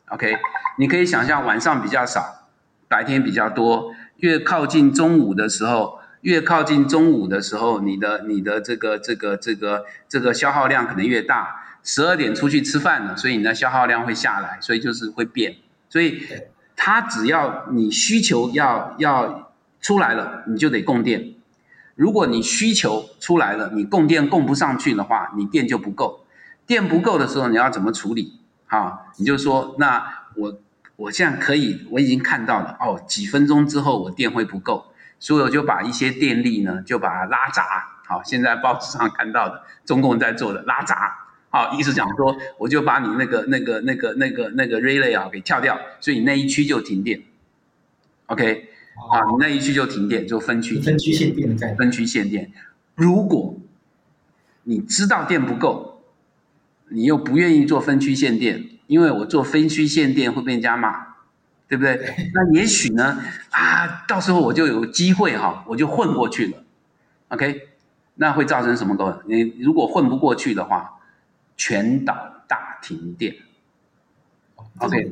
OK，你可以想象晚上比较少，白天比较多。越靠近中午的时候，越靠近中午的时候，你的你的这个这个这个这个消耗量可能越大。十二点出去吃饭了，所以你的消耗量会下来，所以就是会变。所以它只要你需求要要出来了，你就得供电。如果你需求出来了，你供电供不上去的话，你电就不够。电不够的时候，你要怎么处理？啊，你就说，那我我现在可以，我已经看到了哦，几分钟之后我电会不够，所以我就把一些电力呢，就把它拉闸。好，现在报纸上看到的，中共在做的拉闸。好，意思讲说，我就把你那个那个那个那个那个 relay 啊给跳掉，所以你那一区就停电。OK，啊，你那一区就停电，就分区分区限电的概念。分区限电，如果你知道电不够。你又不愿意做分区限电，因为我做分区限电会被人家骂，对不对？那也许呢，啊，到时候我就有机会哈，我就混过去了，OK？那会造成什么构成？你如果混不过去的话，全岛大停电，OK？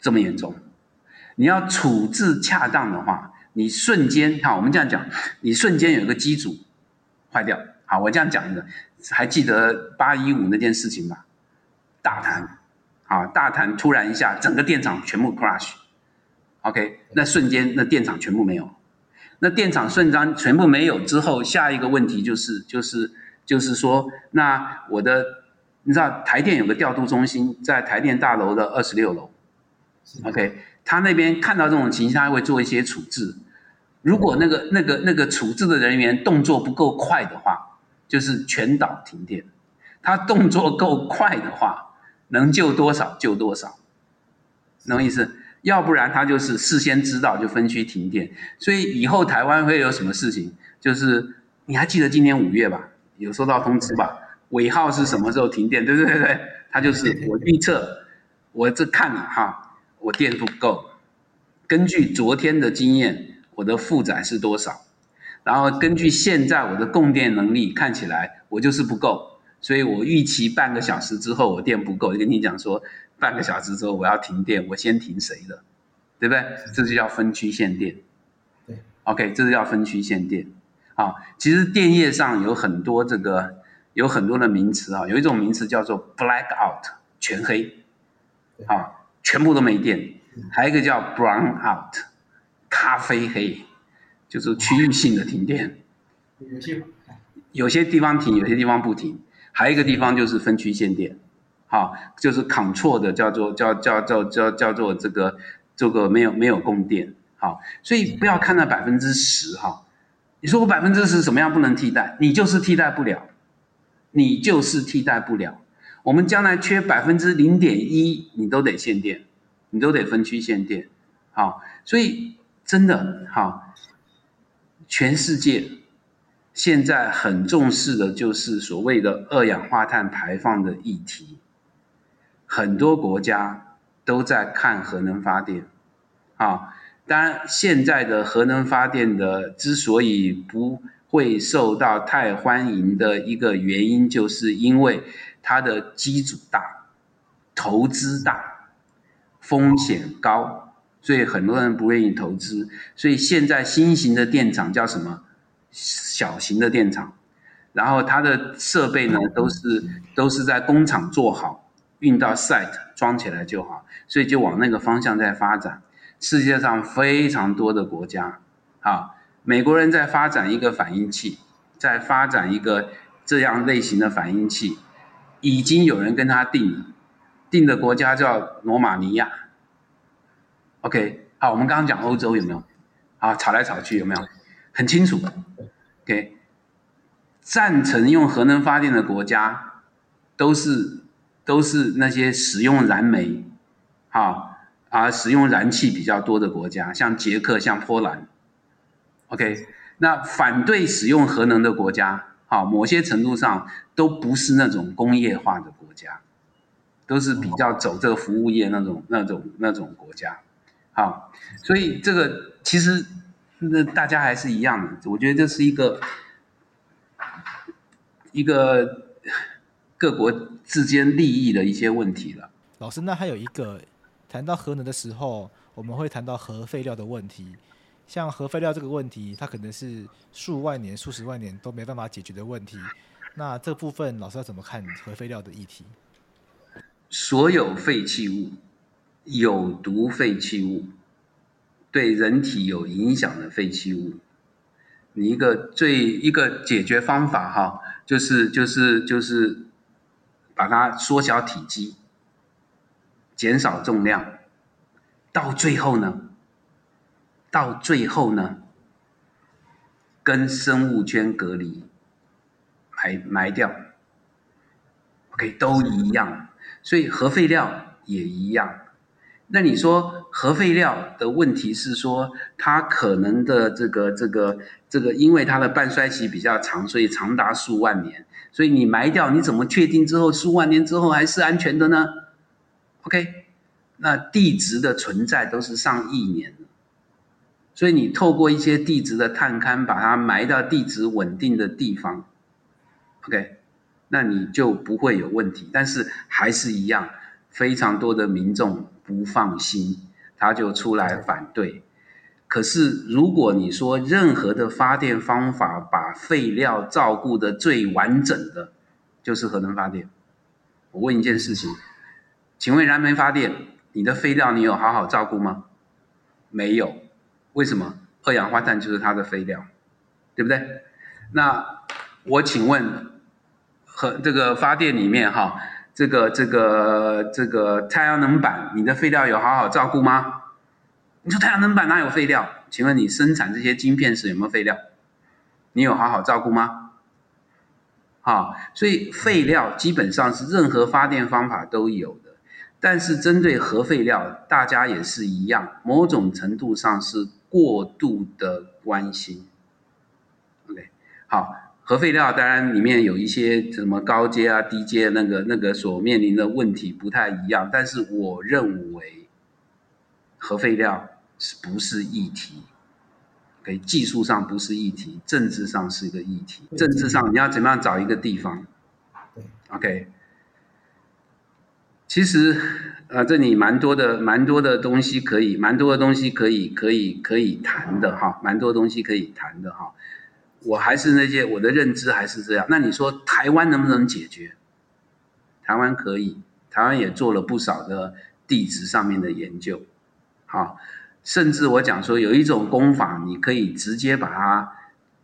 这么严重，你要处置恰当的话，你瞬间哈，我们这样讲，你瞬间有一个机组坏掉，好，我这样讲一个。还记得八一五那件事情吧？大谈，啊，大谈突然一下，整个电厂全部 crash，OK，那瞬间那电厂全部没有，那电厂瞬间全部没有之后，下一个问题就是就是就是说，那我的你知道台电有个调度中心在台电大楼的二十六楼，OK，他那边看到这种情形，他会做一些处置。如果那个那个那个处置的人员动作不够快的话，就是全岛停电，他动作够快的话，能救多少救多少，懂意思？要不然他就是事先知道就分区停电，所以以后台湾会有什么事情？就是你还记得今年五月吧？有收到通知吧？尾号是什么时候停电？对对对对，他就是我预测，我这看了哈，我电不够，根据昨天的经验，我的负载是多少？然后根据现在我的供电能力看起来，我就是不够，所以我预期半个小时之后我电不够，就跟你讲说半个小时之后我要停电，我先停谁的，对不对？这就叫分区限电。对，OK，这就叫分区限电。啊，其实电业上有很多这个有很多的名词啊，有一种名词叫做 black out，全黑，啊，全部都没电。还有一个叫 brown out，咖啡黑。就是区域性的停电，有些有些地方停，有些地方不停，还有一个地方就是分区限电，好，就是 control 的叫做叫叫叫叫叫做这个这个没有没有供电，好，所以不要看那百分之十哈，你说我百分之十怎么样不能替代？你就是替代不了，你就是替代不了。我们将来缺百分之零点一，你都得限电，你都得分区限电。好，所以真的好，全世界现在很重视的就是所谓的二氧化碳排放的议题，很多国家都在看核能发电。啊，当然现在的核能发电的之所以不会受到太欢迎的一个原因，就是因为它的机组大、投资大、风险高，所以很多人不愿意投资。所以现在新型的电厂叫什么？小型的电厂，然后它的设备呢，都是都是在工厂做好，运到 site 装起来就好，所以就往那个方向在发展。世界上非常多的国家，啊。美国人在发展一个反应器，在发展一个这样类型的反应器，已经有人跟他定了，定的国家叫罗马尼亚。OK，好，我们刚刚讲欧洲有没有？啊，吵来吵去有没有？很清楚。OK，赞成用核能发电的国家，都是都是那些使用燃煤，啊啊，使用燃气比较多的国家，像捷克，像波兰。OK，那反对使用核能的国家，啊，某些程度上都不是那种工业化的国家，都是比较走这个服务业那种、那种、那种国家，好，所以这个其实那大家还是一样的，我觉得这是一个一个各国之间利益的一些问题了。老师，那还有一个谈到核能的时候，我们会谈到核废料的问题。像核废料这个问题，它可能是数万年、数十万年都没办法解决的问题。那这部分老师要怎么看核废料的议题？所有废弃物、有毒废弃物、对人体有影响的废弃物，你一个最一个解决方法哈，就是就是就是把它缩小体积，减少重量，到最后呢？到最后呢，跟生物圈隔离，埋埋掉，OK，都一样，所以核废料也一样。那你说核废料的问题是说，它可能的这个这个这个，因为它的半衰期比较长，所以长达数万年，所以你埋掉，你怎么确定之后数万年之后还是安全的呢？OK，那地质的存在都是上亿年。所以你透过一些地质的探勘，把它埋到地质稳定的地方，OK，那你就不会有问题。但是还是一样，非常多的民众不放心，他就出来反对。可是如果你说任何的发电方法把废料照顾得最完整的，就是核能发电。我问一件事情，请问燃煤发电，你的废料你有好好照顾吗？没有。为什么二氧化碳就是它的废料，对不对？那我请问，和这个发电里面哈，这个这个这个太阳能板，你的废料有好好照顾吗？你说太阳能板哪有废料？请问你生产这些晶片时有没有废料？你有好好照顾吗？好，所以废料基本上是任何发电方法都有的。但是针对核废料，大家也是一样，某种程度上是过度的关心。OK，好，核废料当然里面有一些什么高阶啊、低阶那个那个所面临的问题不太一样，但是我认为核废料是不是议题？OK，技术上不是议题，政治上是一个议题。政治上你要怎么样找一个地方？OK。其实，呃，这里蛮多的，蛮多的东西可以，蛮多的东西可以，可以，可以谈的哈，蛮多东西可以谈的哈。我还是那些，我的认知还是这样。那你说台湾能不能解决？台湾可以，台湾也做了不少的地质上面的研究，好，甚至我讲说有一种工法，你可以直接把它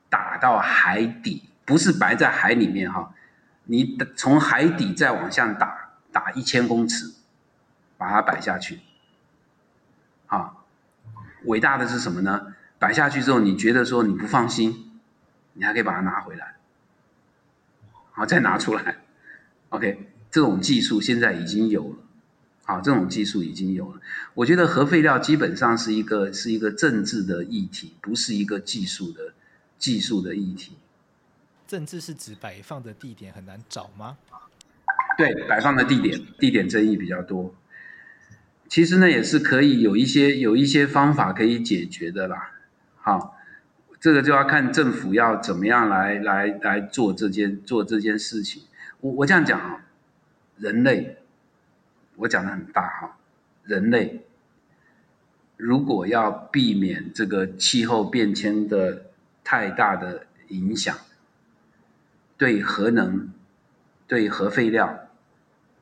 打到海底，不是摆在海里面哈，你从海底再往下打。打一千公尺，把它摆下去，啊，伟大的是什么呢？摆下去之后，你觉得说你不放心，你还可以把它拿回来，好，再拿出来，OK，这种技术现在已经有了，好，这种技术已经有了。我觉得核废料基本上是一个是一个政治的议题，不是一个技术的技术的议题。政治是指摆放的地点很难找吗？对，摆放的地点地点争议比较多。其实呢，也是可以有一些有一些方法可以解决的啦。好，这个就要看政府要怎么样来来来做这件做这件事情。我我这样讲啊，人类，我讲的很大哈，人类如果要避免这个气候变迁的太大的影响，对核能、对核废料，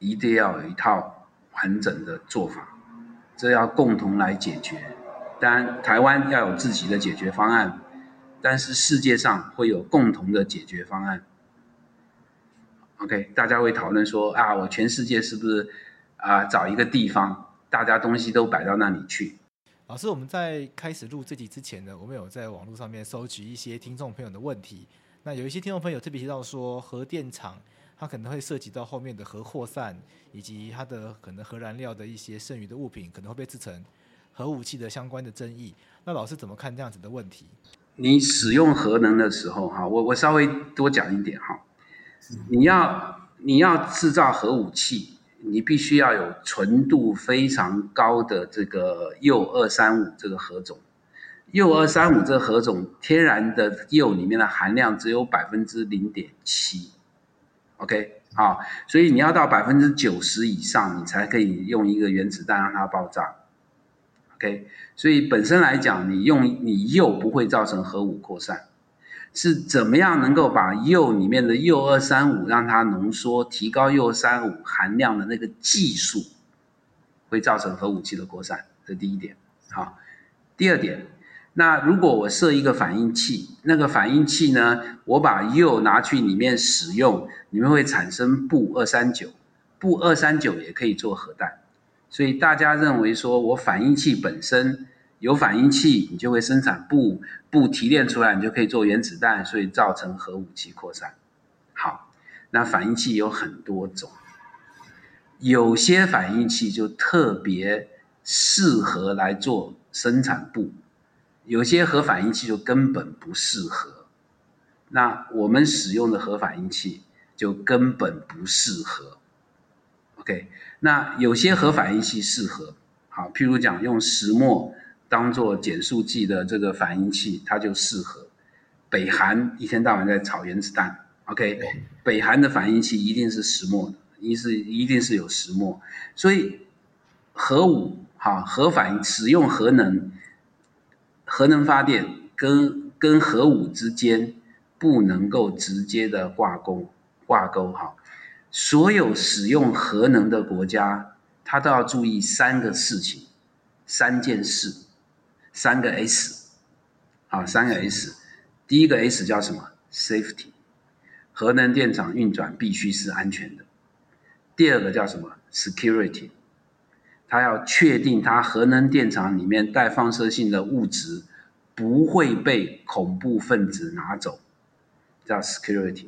一定要有一套完整的做法。这要共同来解决，当然台湾要有自己的解决方案，但是世界上会有共同的解决方案。OK，大家会讨论说啊，我全世界是不是啊找一个地方，大家东西都摆到那里去？老师，我们在开始录这集之前呢，我们有在网络上面收集一些听众朋友的问题。那有一些听众朋友特别提到说，核电厂。它可能会涉及到后面的核扩散，以及它的可能核燃料的一些剩余的物品，可能会被制成核武器的相关的争议。那老师怎么看这样子的问题？你使用核能的时候，哈，我我稍微多讲一点哈。你要你要制造核武器，你必须要有纯度非常高的这个铀二三五这个核种。铀二三五这个核种，天然的铀里面的含量只有百分之零点七。OK，好，所以你要到百分之九十以上，你才可以用一个原子弹让它爆炸。OK，所以本身来讲，你用你铀不会造成核武扩散，是怎么样能够把铀里面的铀二三五让它浓缩，提高铀三五含量的那个技术，会造成核武器的扩散，这第一点。好，第二点。那如果我设一个反应器，那个反应器呢，我把铀拿去里面使用，里面会产生鈽二三九，鈽二三九也可以做核弹，所以大家认为说我反应器本身有反应器，你就会生产布，布提炼出来，你就可以做原子弹，所以造成核武器扩散。好，那反应器有很多种，有些反应器就特别适合来做生产布。有些核反应器就根本不适合，那我们使用的核反应器就根本不适合。OK，那有些核反应器适合，好，譬如讲用石墨当做减速剂的这个反应器，它就适合。北韩一天到晚在炒原子弹，OK，北韩的反应器一定是石墨的，一是一定是有石墨，所以核武哈核反应使用核能。核能发电跟跟核武之间不能够直接的挂钩挂钩哈，所有使用核能的国家，它都要注意三个事情，三件事，三个 S，啊，三个 S，第一个 S 叫什么？Safety，核能电厂运转必须是安全的。第二个叫什么？Security。它要确定它核能电厂里面带放射性的物质不会被恐怖分子拿走，叫 security。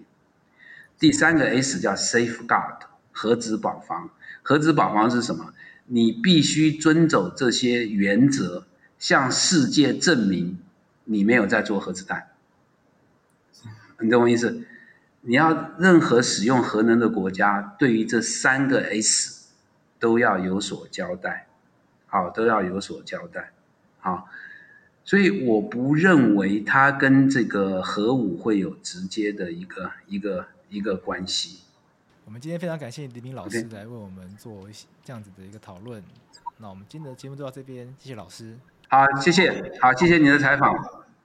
第三个 S 叫 safeguard，核子保防。核子保防是什么？你必须遵守这些原则，向世界证明你没有在做核子弹。你懂我意思？你要任何使用核能的国家，对于这三个 S。都要有所交代，好，都要有所交代，好，所以我不认为它跟这个核武会有直接的一个一个一个关系。我们今天非常感谢李明老师来为我们做这样子的一个讨论。那我们今天的节目就到这边，谢谢老师。好，谢谢，好，谢谢你的采访。